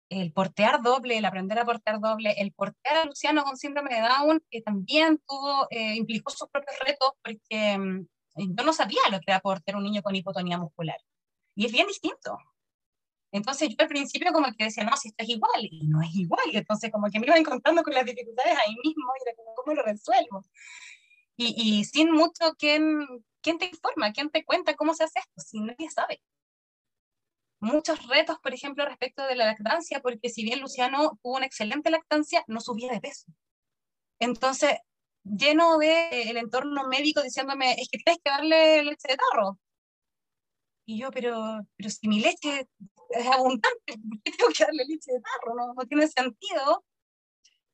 el portear doble, el aprender a portear doble, el portear a Luciano con síndrome de Down, que también tuvo, eh, implicó sus propios retos, porque mm, yo no sabía lo que era portear un niño con hipotonía muscular. Y es bien distinto. Entonces yo al principio como que decía, no, si esto es igual, y no es igual. Y entonces como que me iba encontrando con las dificultades ahí mismo, y era como, ¿cómo lo resuelvo? Y, y sin mucho, ¿quién, ¿quién te informa? ¿Quién te cuenta cómo se hace esto? Si nadie sabe muchos retos, por ejemplo, respecto de la lactancia, porque si bien Luciano tuvo una excelente lactancia, no subía de peso. Entonces, lleno de eh, el entorno médico diciéndome, es que tienes que darle leche de tarro. Y yo, pero, pero si mi leche es abundante, ¿por qué tengo que darle leche de tarro? No, no tiene sentido.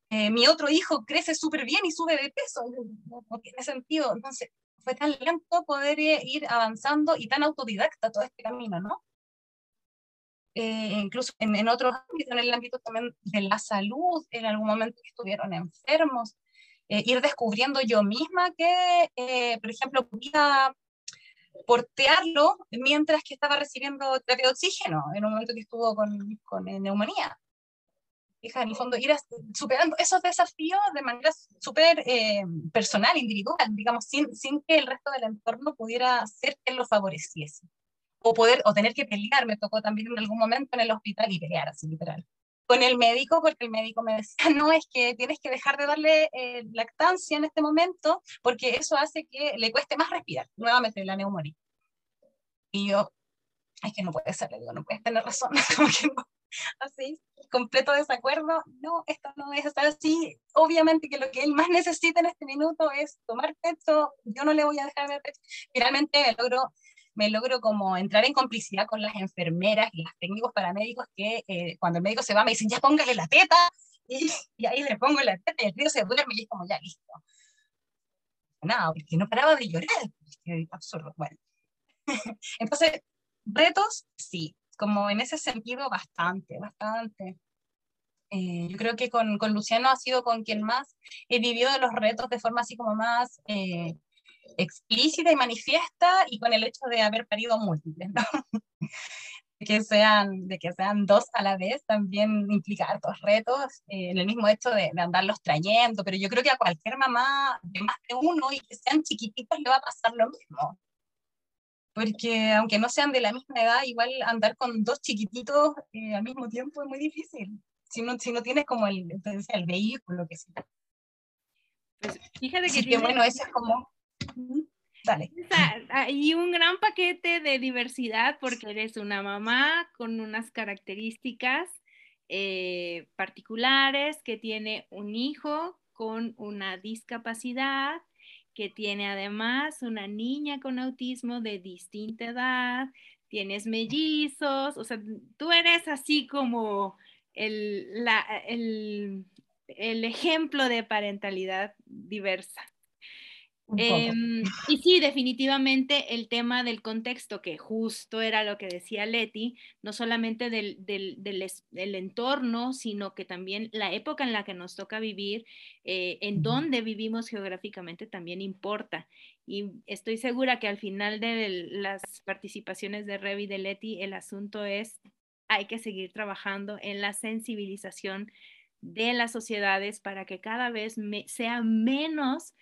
Eh, mi otro hijo crece súper bien y sube de peso, no, no, tiene sentido. Entonces, fue tan lento poder ir avanzando y tan autodidacta todo este camino, ¿no? Eh, incluso en, en, otros ámbitos, en el ámbito también de la salud, en algún momento estuvieron enfermos, eh, ir descubriendo yo misma que, eh, por ejemplo, podía portearlo mientras que estaba recibiendo terapia de oxígeno, en un momento que estuvo con, con neumonía. Fija, en el fondo, ir superando esos desafíos de manera súper personal, individual, digamos, sin, sin que el resto del entorno pudiera ser que lo favoreciese o poder o tener que pelear, me tocó también en algún momento en el hospital y pelear así literal con el médico porque el médico me decía, no, es que tienes que dejar de darle eh, lactancia en este momento porque eso hace que le cueste más respirar, nuevamente la neumonía. Y yo, es que no puede ser, le digo, no puedes tener razón, como que no, así, completo desacuerdo, no, esto no es así, obviamente que lo que él más necesita en este minuto es tomar pecho, yo no le voy a dejar de pecho. Finalmente me logro me logro como entrar en complicidad con las enfermeras y los técnicos paramédicos que eh, cuando el médico se va me dicen, ya póngale la teta, y, y, ahí le pongo la teta y el río se duerme y es como, ya listo. Nada, porque no paraba de llorar, es absurdo. Bueno, entonces, retos, sí, como en ese sentido, bastante, bastante. Eh, yo creo que con, con, Luciano ha sido con quien más he vivido los retos de forma así como más eh, explícita y manifiesta y con el hecho de haber parido múltiples, ¿no? que sean, de que sean dos a la vez también implica hartos retos eh, en el mismo hecho de, de, andarlos trayendo, pero yo creo que a cualquier mamá de más de uno y que sean chiquititos le va a pasar lo mismo. Porque aunque no sean de la misma edad, igual andar con dos chiquititos eh, al mismo tiempo es muy difícil. Si no, si no tienes como el, el vehículo que sea. Pues fíjate que, que bueno, eso es como Dale. Y un gran paquete de diversidad porque eres una mamá con unas características eh, particulares, que tiene un hijo con una discapacidad, que tiene además una niña con autismo de distinta edad, tienes mellizos, o sea, tú eres así como el, la, el, el ejemplo de parentalidad diversa. Em, y sí, definitivamente el tema del contexto, que justo era lo que decía Leti, no solamente del, del, del, entorno, sino que también la época en la que nos toca vivir, eh, en donde vivimos geográficamente también importa. Y estoy segura que al final de las participaciones de Revi y de Leti, el asunto es, hay que seguir trabajando en la sensibilización de las sociedades para que cada vez sea menos,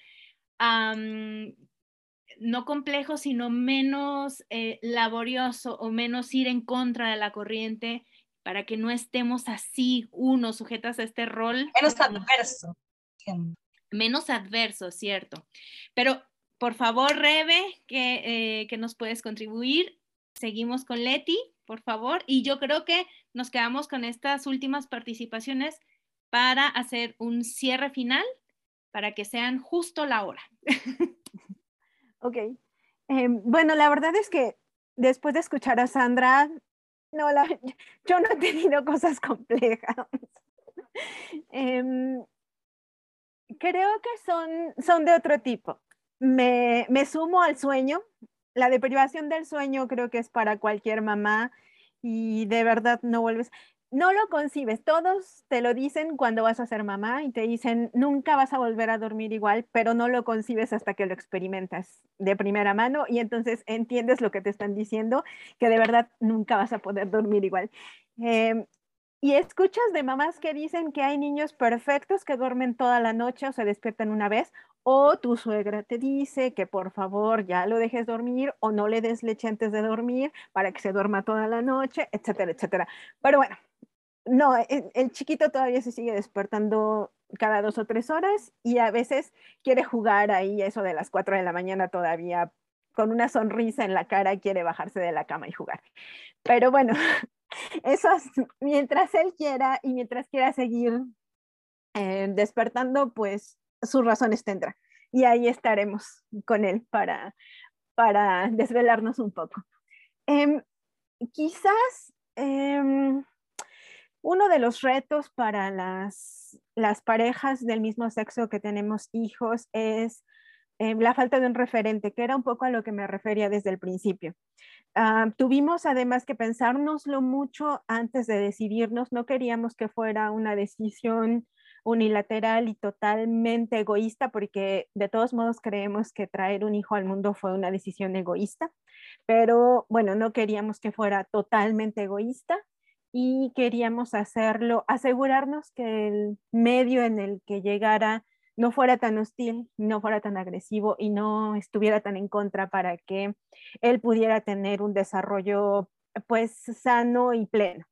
no complejo, sino menos eh, laborioso o menos ir en contra de la corriente para que no estemos así, uno, sujetas a este rol. Menos adverso. Menos adverso, cierto. Pero por favor, Rebe, que, eh, que nos puedes contribuir. Seguimos con Leti, por favor. Y yo creo que nos quedamos con estas últimas participaciones para hacer un cierre final, para que sean justo la hora. ok. Em, bueno, la verdad es que después de escuchar a Sandra, no, la, yo no he tenido cosas complejas. Em, creo que son, son de otro tipo me, sumo al sueño. La deprivación del sueño creo que es para cualquier mamá y de verdad no vuelves, no lo concibes. Todos te lo dicen cuando vas a ser mamá y te dicen, nunca vas a volver a dormir igual, pero no lo concibes hasta que lo experimentas de primera mano y entonces entiendes lo que te están diciendo, que de verdad nunca vas a poder dormir igual. Em, y escuchas de mamás que dicen que hay niños perfectos que duermen toda la noche o se despiertan una vez, o tu suegra te dice que por favor ya lo dejes dormir o no le des leche antes de dormir para que se duerma toda la noche, etcétera, etcétera. Pero bueno, no, el, chiquito todavía se sigue despertando cada dos o tres horas y a veces quiere jugar ahí eso de las cuatro de la mañana todavía con una sonrisa en la cara quiere bajarse de la cama y jugar. Pero bueno, eso es, mientras él quiera y mientras quiera seguir eh, despertando, pues sus razones tendrá. Y ahí estaremos con él para, para desvelarnos un poco. Em, quizás em, uno de los retos para las, parejas del mismo sexo que tenemos hijos es em, la falta de un referente, que era un poco a lo que me refería desde el principio. Ah, tuvimos además que pensárnoslo mucho antes de decidirnos, no queríamos que fuera una decisión unilateral y totalmente egoísta, porque de todos modos creemos que traer un hijo al mundo fue una decisión egoísta, pero bueno, no queríamos que fuera totalmente egoísta y queríamos hacerlo, asegurarnos que el medio en el que llegara no fuera tan hostil, no fuera tan agresivo y no estuviera tan en contra para que él pudiera tener un desarrollo pues sano y pleno.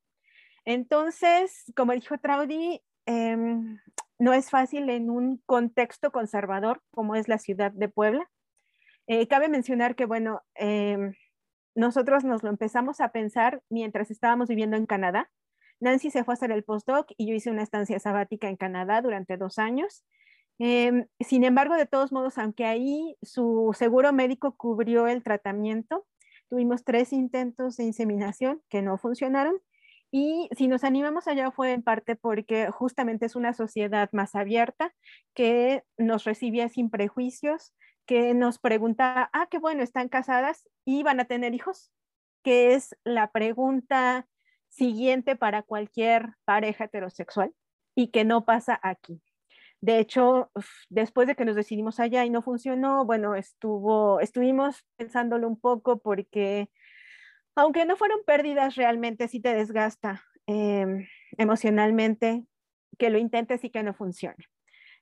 Entonces, como dijo Traudy, Em, no es fácil en un contexto conservador como es la ciudad de Puebla. Eh, cabe mencionar que, bueno, em, nosotros nos lo empezamos a pensar mientras estábamos viviendo en Canadá. Nancy se fue a hacer el postdoc y yo hice una estancia sabática en Canadá durante dos años. Em, sin embargo, de todos modos, aunque ahí su seguro médico cubrió el tratamiento, tuvimos tres intentos de inseminación que no funcionaron y si nos animamos allá fue en parte porque justamente es una sociedad más abierta que nos recibía sin prejuicios, que nos preguntaba, ah, qué bueno, están casadas y van a tener hijos, que es la pregunta siguiente para cualquier pareja heterosexual y que no pasa aquí. De hecho, después de que nos decidimos allá y no funcionó, bueno, estuvo, estuvimos pensándolo un poco porque aunque no fueron pérdidas realmente, sí te desgasta em, emocionalmente que lo intentes y que no funcione.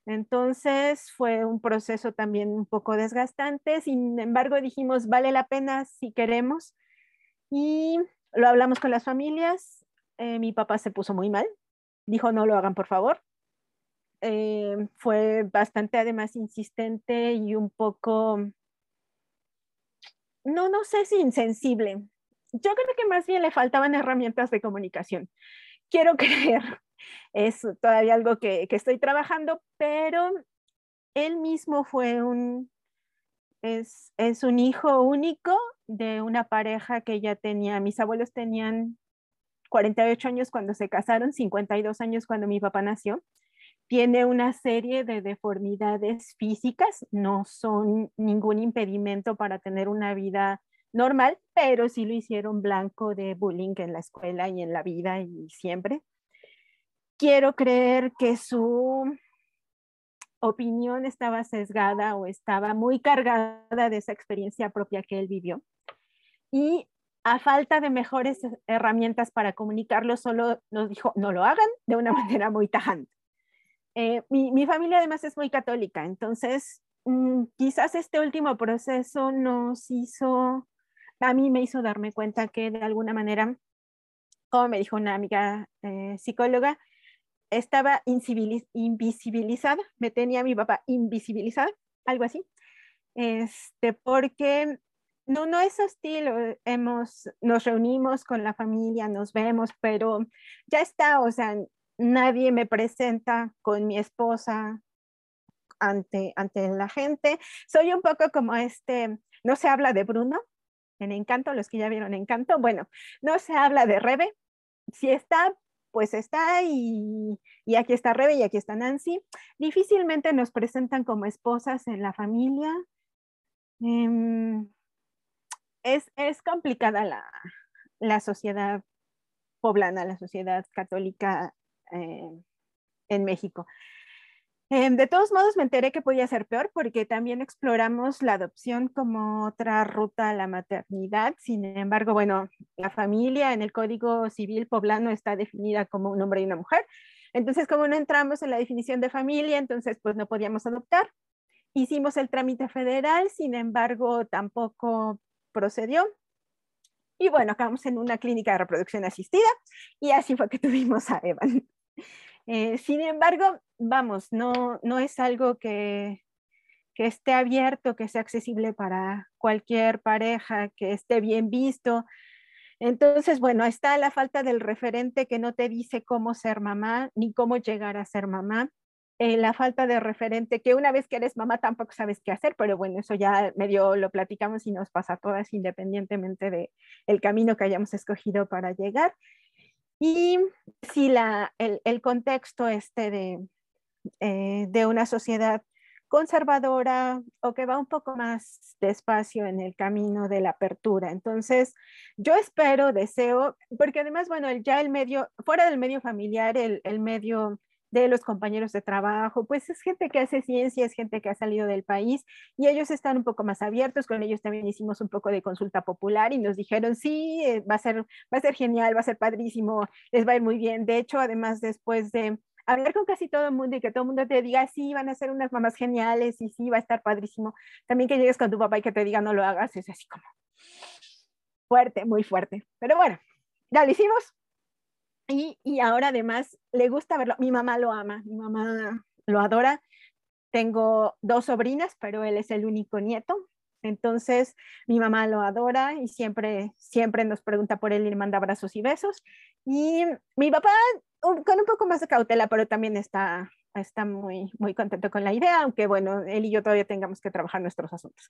Entonces fue un proceso también un poco desgastante, sin embargo dijimos, vale la pena si queremos y lo hablamos con las familias. Eh, mi papá se puso muy mal, dijo no lo hagan por favor. Em, fue bastante además insistente y un poco, no, no sé si insensible, yo creo que más bien le faltaban herramientas de comunicación. Quiero creer, es todavía algo que, estoy trabajando, pero él mismo fue un, es, es, un hijo único de una pareja que ya tenía, mis abuelos tenían 48 años cuando se casaron, 52 años cuando mi papá nació. Tiene una serie de deformidades físicas, no son ningún impedimento para tener una vida normal, pero sí lo hicieron blanco de bullying en la escuela y en la vida y siempre. Quiero creer que su opinión estaba sesgada o estaba muy cargada de esa experiencia propia que él vivió. Y a falta de mejores herramientas para comunicarlo, solo nos dijo, no lo hagan de una manera muy tajante. Eh, mi, familia además es muy católica, entonces mm, quizás este último proceso nos hizo, a mí me hizo darme cuenta que de alguna manera, como me dijo una amiga eh, psicóloga, estaba invisibilizada, me tenía mi papá invisibilizada, algo así, este, porque no, no es hostil, hemos, nos reunimos con la familia, nos vemos, pero ya está, o sea, nadie me presenta con mi esposa ante, ante la gente. Soy un poco como este, no se habla de Bruno en Encanto, los que ya vieron Encanto, bueno, no se habla de Rebe. Si está, pues está y, y aquí está Rebe y aquí está Nancy. Difícilmente nos presentan como esposas en la familia. Em, es, es, complicada la, la sociedad poblana, la sociedad católica eh, en México. Em, de todos modos, me enteré que podía ser peor porque también exploramos la adopción como otra ruta a la maternidad. Sin embargo, bueno, la familia en el Código Civil poblano está definida como un hombre y una mujer. Entonces, como no entramos en la definición de familia, entonces pues no podíamos adoptar. Hicimos el trámite federal, sin embargo, tampoco procedió. Y bueno, acabamos en una clínica de reproducción asistida y así fue que tuvimos a Evan. Eh, sin embargo, vamos, no, no es algo que, que esté abierto, que sea accesible para cualquier pareja, que esté bien visto. Entonces, bueno, está la falta del referente que no te dice cómo ser mamá ni cómo llegar a ser mamá. Eh, la falta de referente, que una vez que eres mamá tampoco sabes qué hacer, pero bueno, eso ya medio lo platicamos y nos pasa a todas independientemente del el camino que hayamos escogido para llegar. Y si la, el, contexto este de, eh, de una sociedad conservadora o que va un poco más despacio en el camino de la apertura. Entonces, yo espero, deseo, porque además, bueno, ya el medio, fuera del medio familiar, el, el medio de los compañeros de trabajo, pues es gente que hace ciencia, es gente que ha salido del país y ellos están un poco más abiertos, con ellos también hicimos un poco de consulta popular y nos dijeron, sí, eh, va a ser, va a ser genial, va a ser padrísimo, les va a ir muy bien. De hecho, además, después de hablar con casi todo el mundo y que todo el mundo te diga, sí, van a ser unas mamás geniales y sí, va a estar padrísimo. También que llegues con tu papá y que te diga, no lo hagas, es así como fuerte, muy fuerte. Pero bueno, ya lo hicimos, y, y, ahora además le gusta verlo. Mi mamá lo ama, mi mamá lo adora. Tengo dos sobrinas, pero él es el único nieto. Entonces, mi mamá lo adora y siempre, siempre nos pregunta por él y le manda abrazos y besos. Y mi papá, con un poco más de cautela, pero también está, está muy, muy contento con la idea, aunque bueno, él y yo todavía tengamos que trabajar nuestros asuntos.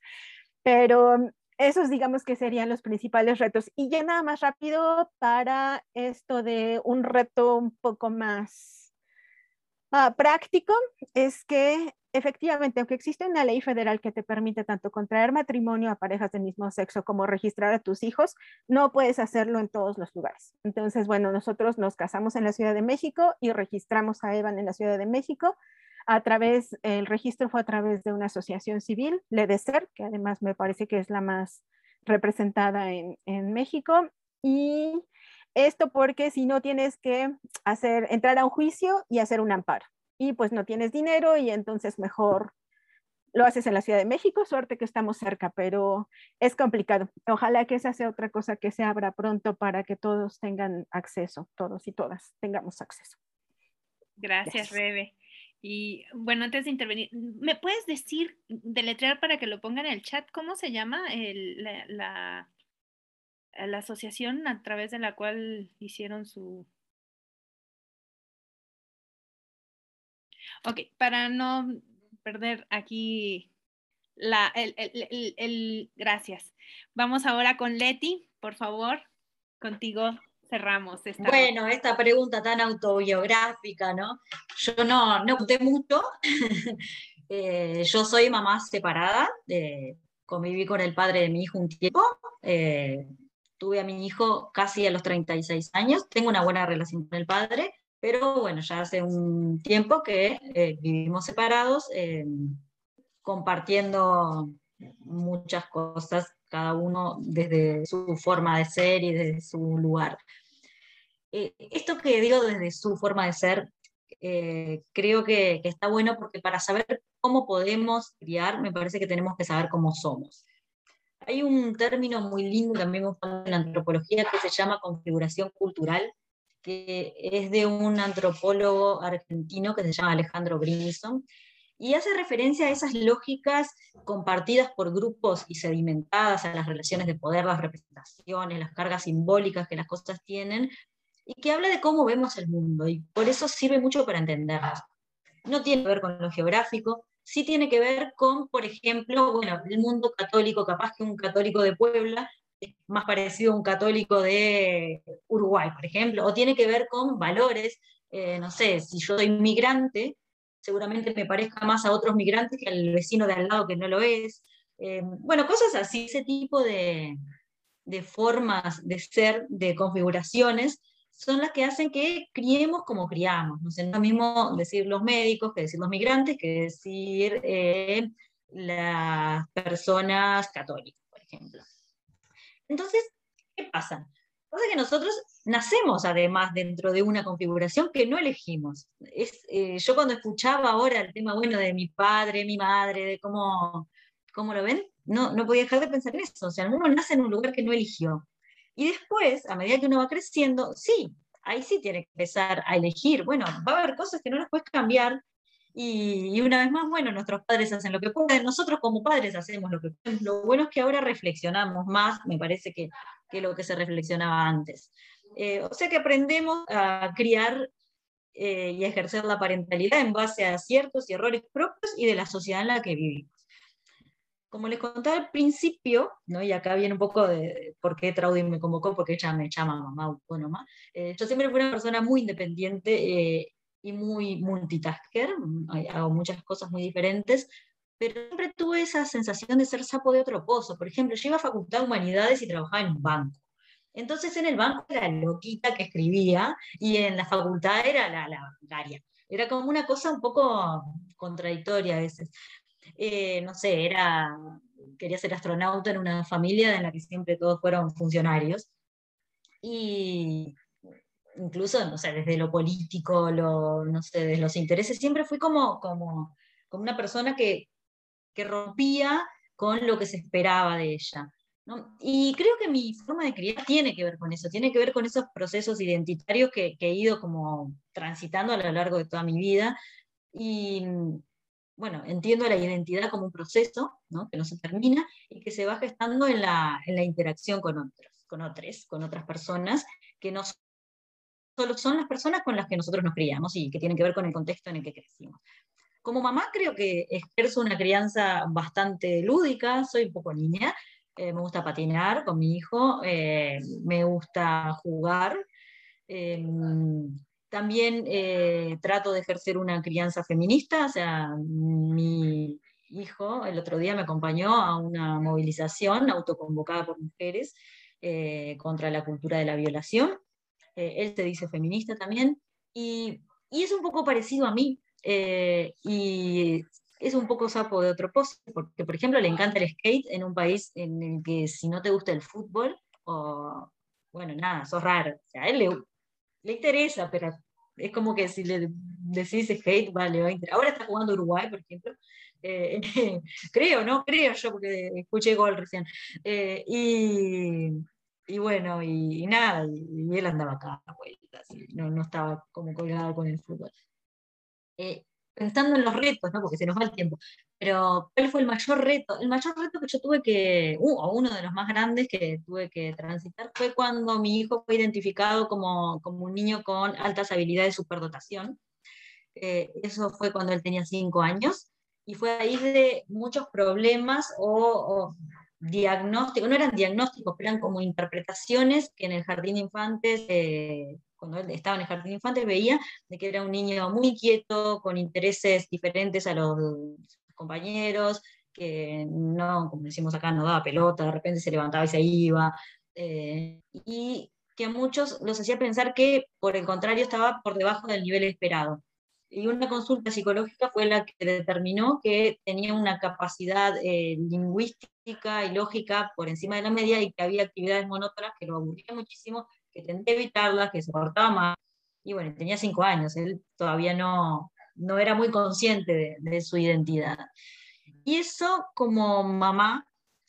Pero esos digamos que serían los principales retos. Y ya nada más rápido para esto de un reto un poco más ah, práctico, es que efectivamente, aunque existe una ley federal que te permite tanto contraer matrimonio a parejas del mismo sexo como registrar a tus hijos, no puedes hacerlo en todos los lugares. Entonces, bueno, nosotros nos casamos en la Ciudad de México y registramos a Evan en la Ciudad de México a través, el registro fue a través de una asociación civil, LEDESER, que además me parece que es la más representada en, en México. Y esto porque si no tienes que hacer, entrar a un juicio y hacer un amparo. Y pues no tienes dinero y entonces mejor lo haces en la Ciudad de México, suerte que estamos cerca, pero es complicado. Ojalá que esa sea otra cosa que se abra pronto para que todos tengan acceso, todos y todas tengamos acceso. Gracias, Rebe. Y bueno, antes de intervenir, ¿me puedes decir, deletrear para que lo pongan en el chat, cómo se llama la, la, la asociación a través de la cual hicieron su... Ok, para no perder aquí la, el, el, el, gracias. Vamos ahora con Leti, por favor, contigo cerramos esta. Bueno, esta pregunta tan autobiográfica, ¿no? Yo no, no conté mucho. Eh, yo soy mamá separada, conviví con el padre de mi hijo un tiempo. Eh, tuve a mi hijo casi a los 36 años. Tengo una buena relación con el padre, pero bueno, ya hace un tiempo que eh, vivimos separados, eh, compartiendo muchas cosas, cada uno desde su forma de ser y desde su lugar. esto que digo desde su forma de ser, creo que, que está bueno porque para saber cómo podemos criar, me parece que tenemos que saber cómo somos. Hay un término muy lindo también en la antropología que se llama configuración cultural, que es de un antropólogo argentino que se llama Alejandro Brinson, y hace referencia a esas lógicas compartidas por grupos y sedimentadas a las relaciones de poder, las representaciones, las cargas simbólicas que las cosas tienen, y que habla de cómo vemos el mundo, y por eso sirve mucho para entenderlas. No tiene que ver con lo geográfico, sí tiene que ver con, por ejemplo, bueno, el mundo católico, capaz que un católico de Puebla es más parecido a un católico de Uruguay, por ejemplo, o tiene que ver con valores, eh, no sé, si yo soy migrante, seguramente me parezca más a otros migrantes que al vecino de al lado que no lo es. Eh, bueno, cosas así, ese tipo de, de formas de ser, de configuraciones, son las que hacen que criemos como criamos. No es lo mismo decir los médicos que decir los migrantes, que decir eh, las personas católicas, por ejemplo. Entonces, ¿qué pasa? Pasa que nosotros nacemos además dentro de una configuración que no elegimos. Es, eh, yo cuando escuchaba ahora el tema bueno de mi padre, mi madre, de cómo, cómo lo ven, no, no podía dejar de pensar en eso. O sea, uno nace en un lugar que no eligió. Y después, a medida que uno va creciendo, sí, ahí sí tiene que empezar a elegir. Bueno, va a haber cosas que no las puedes cambiar. Y, una vez más, bueno, nuestros padres hacen lo que pueden, nosotros como padres hacemos lo que pueden. Lo bueno es que ahora reflexionamos más, me parece que, que lo que se reflexionaba antes. Eh, o sea que aprendemos a criar eh, y ejercer la parentalidad en base a ciertos y errores propios y de la sociedad en la que vivimos. Como les contaba al principio, ¿no? y acá viene un poco de por qué Traudy me convocó, porque ella me llama mamá autónoma, eh, yo siempre fui una persona muy independiente eh, y muy multitasker, hago muchas cosas muy diferentes, pero siempre tuve esa sensación de ser sapo de otro pozo. Por ejemplo, yo iba a Facultad de Humanidades y trabajaba en un banco. Entonces en el banco era loquita que escribía y en la facultad era la, la bancaria. Era como una cosa un poco contradictoria a veces. Eh, no sé, era, quería ser astronauta en una familia en la que siempre todos fueron funcionarios. Y incluso, no sé, desde lo político, lo, no sé, desde los intereses, siempre fui como, como, como una persona que, que rompía con lo que se esperaba de ella. Y creo que mi forma de criar tiene que ver con eso, tiene que ver con esos procesos identitarios que, que, he ido como transitando a lo largo de toda mi vida. Y, bueno, entiendo la identidad como un proceso ¿no? que no se termina y que se va gestando en la, en la interacción con otros, con otros, con otras personas que no solo son las personas con las que nosotros nos criamos y que tienen que ver con el contexto en el que crecimos. Como mamá creo que ejerzo una crianza bastante lúdica, soy un poco niña, eh, me gusta patinar con mi hijo, eh, me gusta jugar, em, también eh, trato de ejercer una crianza feminista, o sea, mi hijo el otro día me acompañó a una movilización autoconvocada por mujeres contra la cultura de la violación. Él se dice feminista también, y, es un poco parecido a mí, y es un poco sapo de otro pozo, porque por ejemplo le encanta el skate en un país en el que si no te gusta el fútbol, o bueno, nada, sos raro. O sea, a él le, le interesa, pero es como que si le decís hate, vale, va a Ahora está jugando Uruguay, por ejemplo. Eh, creo, ¿no? Creo yo, porque escuché gol recién. Eh, y, y, bueno, y, nada, y, él andaba acá, no, no estaba como colgado con el fútbol. Eh, pensando en los retos, ¿no? porque se nos va el tiempo, pero ¿cuál fue el mayor reto? El mayor reto que yo tuve que, uh, o uno de los más grandes que tuve que transitar, fue cuando mi hijo fue identificado como, como un niño con altas habilidades de superdotación. Eh, eso fue cuando él tenía cinco años, y fue ahí de muchos problemas o, diagnósticos, no eran diagnósticos, eran como interpretaciones que en el jardín de infantes eh, cuando él estaba en el jardín de infantes, veía de que era un niño muy inquieto, con intereses diferentes a los compañeros, que no, como decimos acá, no daba pelota, de repente se levantaba y se iba. Eh, y que a muchos los hacía pensar que, por el contrario, estaba por debajo del nivel esperado. Y una consulta psicológica fue la que determinó que tenía una capacidad eh, lingüística y lógica por encima de la media y que había actividades monótonas que lo aburrían muchísimo, que a evitarlas, que se portaba mal. Y bueno, tenía cinco años, él todavía no, no era muy consciente de, su identidad. Y eso como mamá,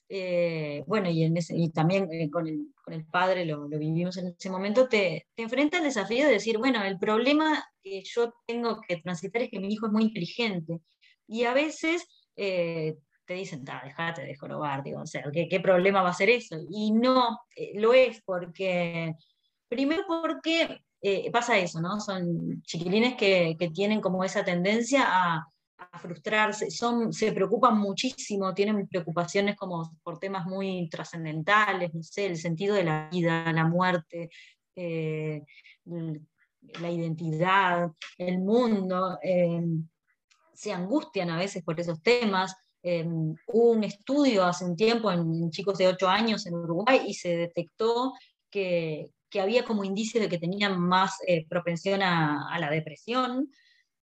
eh, bueno, y, y también eh, con, el, con, el, padre lo, lo, vivimos en ese momento, te, te enfrenta al desafío de decir, bueno, el problema que yo tengo que transitar es que mi hijo es muy inteligente. Y a veces eh, te dicen, déjate de jorobar, digo, o sea, ¿qué, ¿qué, problema va a ser eso? Y no, lo es porque, primero porque eh, pasa eso, ¿no? Son chiquilines que, que tienen como esa tendencia a, frustrarse, son, se preocupan muchísimo, tienen preocupaciones como por temas muy trascendentales, no sé, el sentido de la vida, la muerte, eh, la identidad, el mundo, eh, se angustian a veces por esos temas. hubo un estudio hace un tiempo en chicos de 8 años en Uruguay y se detectó que, que había como indicio de que tenían más eh, propensión a, la depresión.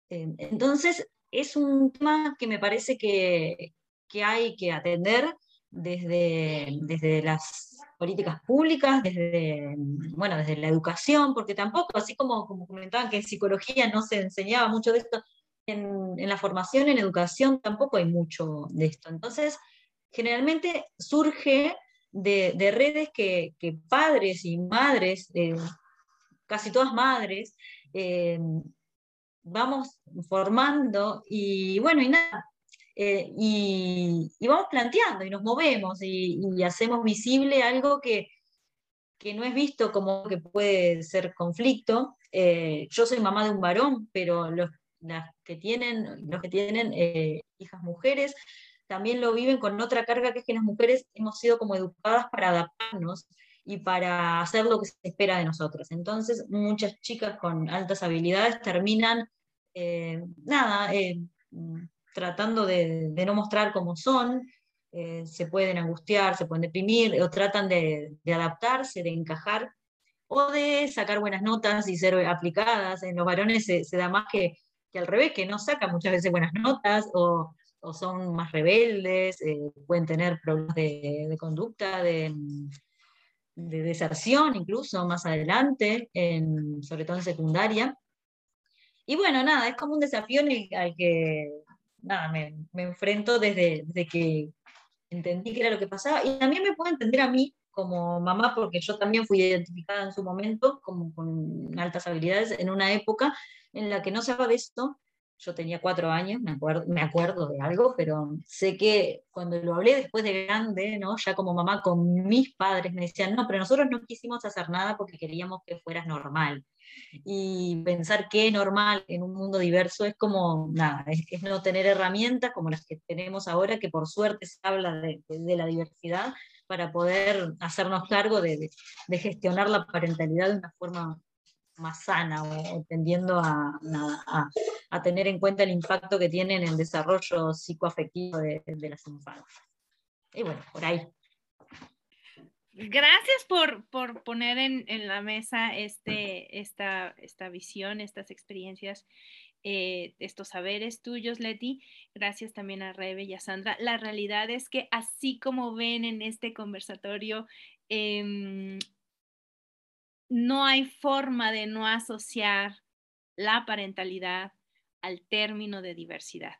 Eh, entonces, es un tema que me parece que, que hay que atender desde, desde las políticas públicas, desde, bueno, desde la educación, porque tampoco, así como, como comentaban que en psicología no se enseñaba mucho de esto, en, en, la formación, en educación, tampoco hay mucho de esto. Entonces, generalmente surge de, redes que, padres y madres, eh, casi todas madres, eh, vamos formando y bueno, y nada, eh, y, vamos planteando y nos movemos y, hacemos visible algo que, que, no es visto como que puede ser conflicto. yo soy mamá de un varón, pero los, las que tienen, los que tienen hijas mujeres también lo viven con otra carga que es que las mujeres hemos sido como educadas para adaptarnos y para hacer lo que se espera de nosotros. Entonces, muchas chicas con altas habilidades terminan, eh, nada, eh, tratando de, no mostrar cómo son, eh, se pueden angustiar, se pueden deprimir, o tratan de, adaptarse, de encajar, o de sacar buenas notas y ser aplicadas. En los varones se, da más que, que al revés, que no sacan muchas veces buenas notas, o o son más rebeldes, eh, pueden tener problemas de, conducta, de, deserción incluso más adelante, sobre todo en secundaria. Y bueno, nada, es como un desafío al que nada, me, enfrento desde, que entendí que era lo que pasaba. Y también me puedo entender a mí como mamá, porque yo también fui identificada en su momento como con altas habilidades en una época en la que no se hablaba de esto yo tenía cuatro años, me acuerdo, me acuerdo de algo, pero sé que cuando lo hablé después de grande, ¿no? ya como mamá con mis padres, me decían, no, pero nosotros no quisimos hacer nada porque queríamos que fueras normal. Y pensar que normal en un mundo diverso es como, nada, es, no tener herramientas como las que tenemos ahora, que por suerte se habla de, la diversidad, para poder hacernos cargo de gestionar la parentalidad de una forma más sana o, tendiendo a, a, tener en cuenta el impacto que tiene en el desarrollo psicoafectivo de, de las infancias. Y bueno, por ahí. Gracias por, por poner en, en, la mesa este, esta, esta visión, estas experiencias, eh, estos saberes tuyos, Leti. Gracias también a Rebe y a Sandra. La realidad es que así como ven en este conversatorio, eh, no hay forma de no asociar la parentalidad al término de diversidad.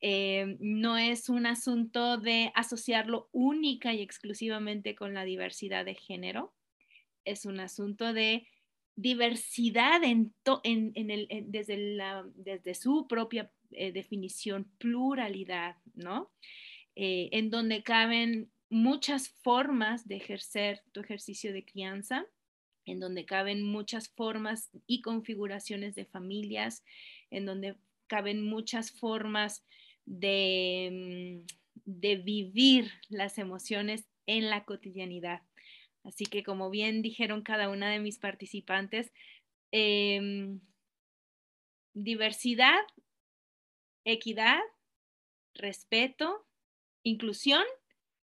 Eh, no es un asunto de asociarlo única y exclusivamente con la diversidad de género, es un asunto de diversidad desde, su propia eh, definición, pluralidad, ¿no? Eh, en donde caben muchas formas de ejercer tu ejercicio de crianza, en donde caben muchas formas y configuraciones de familias, en donde caben muchas formas de, mm, de vivir las emociones en la cotidianidad. Así que como bien dijeron cada una de mis participantes, em, diversidad, equidad, respeto, inclusión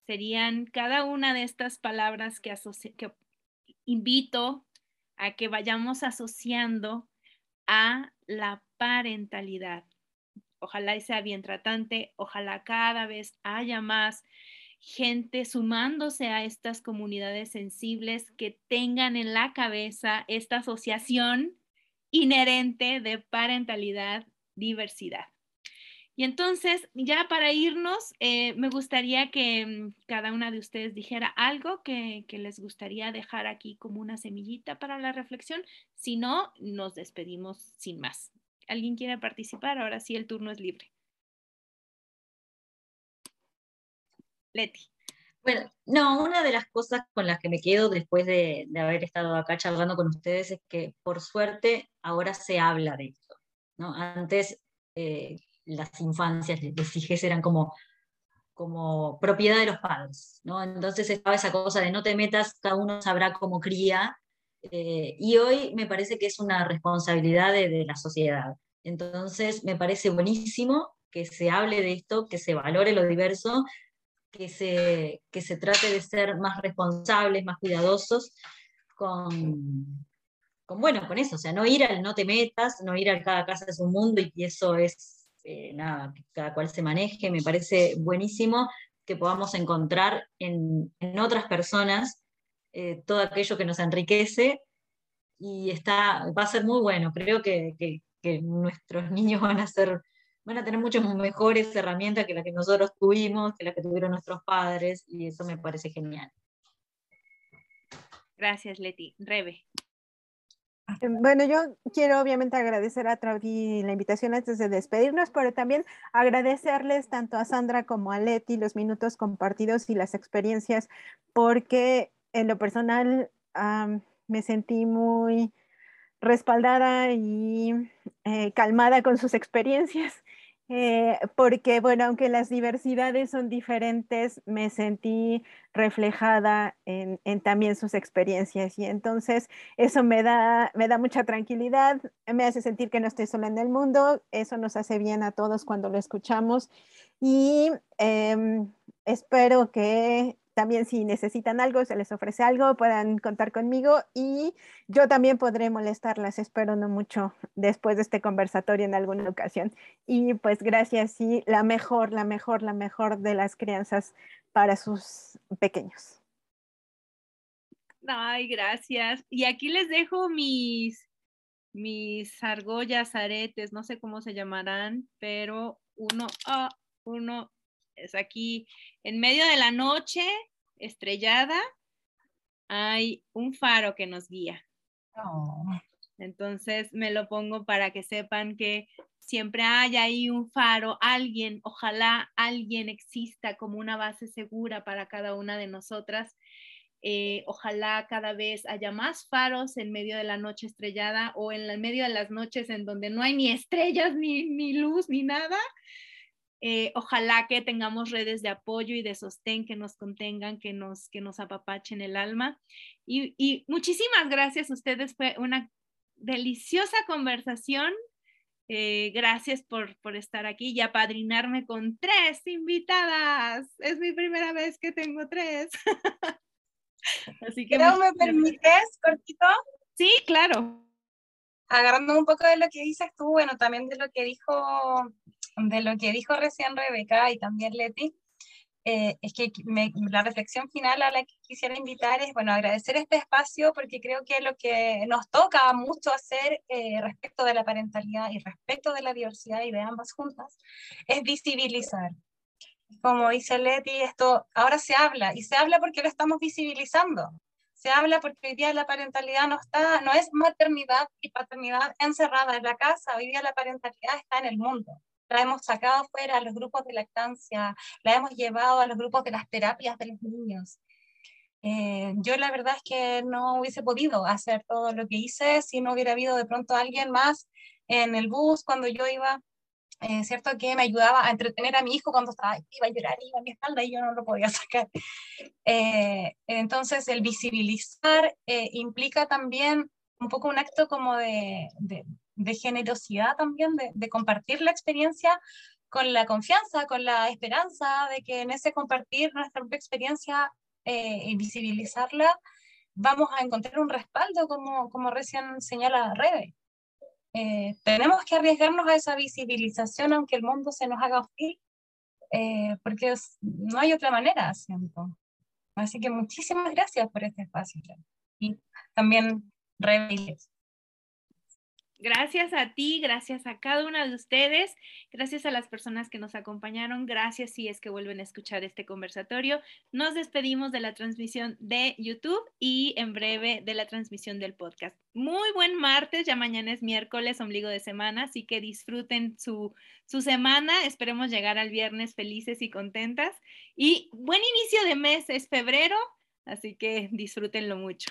serían cada una de estas palabras que, que invito a que vayamos asociando a la parentalidad. Ojalá sea bien tratante, ojalá cada vez haya más gente sumándose a estas comunidades sensibles que tengan en la cabeza esta asociación inherente de parentalidad, diversidad. Y entonces, ya para irnos, eh, me gustaría que mm, cada una de ustedes dijera algo que, les gustaría dejar aquí como una semillita para la reflexión. Si no, nos despedimos sin más. ¿Alguien quiere participar? Ahora sí, el turno es libre. Leti. Bueno, no, una de las cosas con las que me quedo después de, de haber estado acá charlando con ustedes es que por suerte ahora se habla de esto. ¿no? Antes eh, las infancias, les hijes eran como, como propiedad de los padres, ¿no? Entonces estaba esa cosa de no te metas, cada uno sabrá cómo cría, eh, y hoy me parece que es una responsabilidad de, de, la sociedad. Entonces me parece buenísimo que se hable de esto, que se valore lo diverso, que se, que se trate de ser más responsables, más cuidadosos con, con, bueno, con eso, o sea, no ir al no te metas, no ir al cada casa es un mundo y eso es eh, nada, cada cual se maneje, me parece buenísimo que podamos encontrar en, en otras personas eh, todo aquello que nos enriquece y está, va a ser muy bueno, creo que, que, que nuestros niños van a ser van a tener muchas mejores herramientas que las que nosotros tuvimos, que las que tuvieron nuestros padres, y eso me parece genial. Gracias, Leti. Rebe. Eh, bueno, yo quiero obviamente agradecer a Traudy la invitación antes de despedirnos, pero también agradecerles tanto a Sandra como a Leti los minutos compartidos y las experiencias, porque en lo personal um, me sentí muy respaldada y eh, calmada con sus experiencias eh, porque, bueno, aunque las diversidades son diferentes, me sentí reflejada en, en, también sus experiencias y entonces eso me da, me da mucha tranquilidad, me hace sentir que no estoy sola en el mundo, eso nos hace bien a todos cuando lo escuchamos y eh, espero que también si necesitan algo, se les ofrece algo, puedan contar conmigo y yo también podré molestarlas, espero no mucho después de este conversatorio en alguna ocasión. Y pues gracias y la mejor, la mejor, la mejor de las crianzas para sus pequeños. Ay, gracias. Y aquí les dejo mis, mis argollas, aretes, no sé cómo se llamarán, pero uno, ah, uno es aquí en medio de la noche, estrellada, hay un faro que nos guía. Oh. Entonces me lo pongo para que sepan que siempre hay ahí un faro, alguien, ojalá alguien exista como una base segura para cada una de nosotras. Eh, ojalá cada vez haya más faros en medio de la noche estrellada o en el medio de las noches en donde no hay ni estrellas, ni, ni luz, ni nada, eh, ojalá que tengamos redes de apoyo y de sostén que nos contengan, que nos, que nos apapachen el alma. Y, y muchísimas gracias a ustedes. Fue una deliciosa conversación. Eh, gracias por, por, estar aquí y apadrinarme con tres invitadas. Es mi primera vez que tengo tres. Así que ¿Pero me permites, cortito? Sí, claro. Agarrando un poco de lo que dices tú, bueno, también de lo que dijo de lo que dijo recién Rebeca y también Leti, eh, es que me, la reflexión final a la que quisiera invitar es, bueno, agradecer este espacio porque creo que lo que nos toca mucho hacer eh, respecto de la parentalidad y respecto de la diversidad y de ambas juntas es visibilizar. Como dice Leti, esto ahora se habla y se habla porque lo estamos visibilizando. Se habla porque hoy día la parentalidad no está, no es maternidad y paternidad encerrada en la casa, hoy día la parentalidad está en el mundo. La hemos sacado fuera a los grupos de lactancia, la hemos llevado a los grupos de las terapias de los niños. Eh, yo la verdad es que no hubiese podido hacer todo lo que hice si no hubiera habido de pronto alguien más en el bus cuando yo iba, eh, ¿cierto? Que me ayudaba a entretener a mi hijo cuando estaba, iba a llorar, iba a mi espalda y yo no lo podía sacar. Eh, entonces, el visibilizar implica también un poco un acto como de, de generosidad también, de, compartir la experiencia con la confianza, con la esperanza de que en ese compartir nuestra propia experiencia eh, y visibilizarla, vamos a encontrar un respaldo, como, como recién señala Rebe. Eh, tenemos que arriesgarnos a esa visibilización, aunque el mundo se nos haga hostil, eh, porque no hay otra manera, siento. Así que muchísimas gracias por este espacio. Y también Rebe Gracias a ti, gracias a cada una de ustedes, gracias a las personas que nos acompañaron, gracias si es que vuelven a escuchar este conversatorio. Nos despedimos de la transmisión de YouTube y en breve de la transmisión del podcast. Muy buen martes, ya mañana es miércoles, ombligo de semana, así que disfruten su, su semana, esperemos llegar al viernes felices y contentas. Y buen inicio de mes, es febrero, así que disfrútenlo mucho.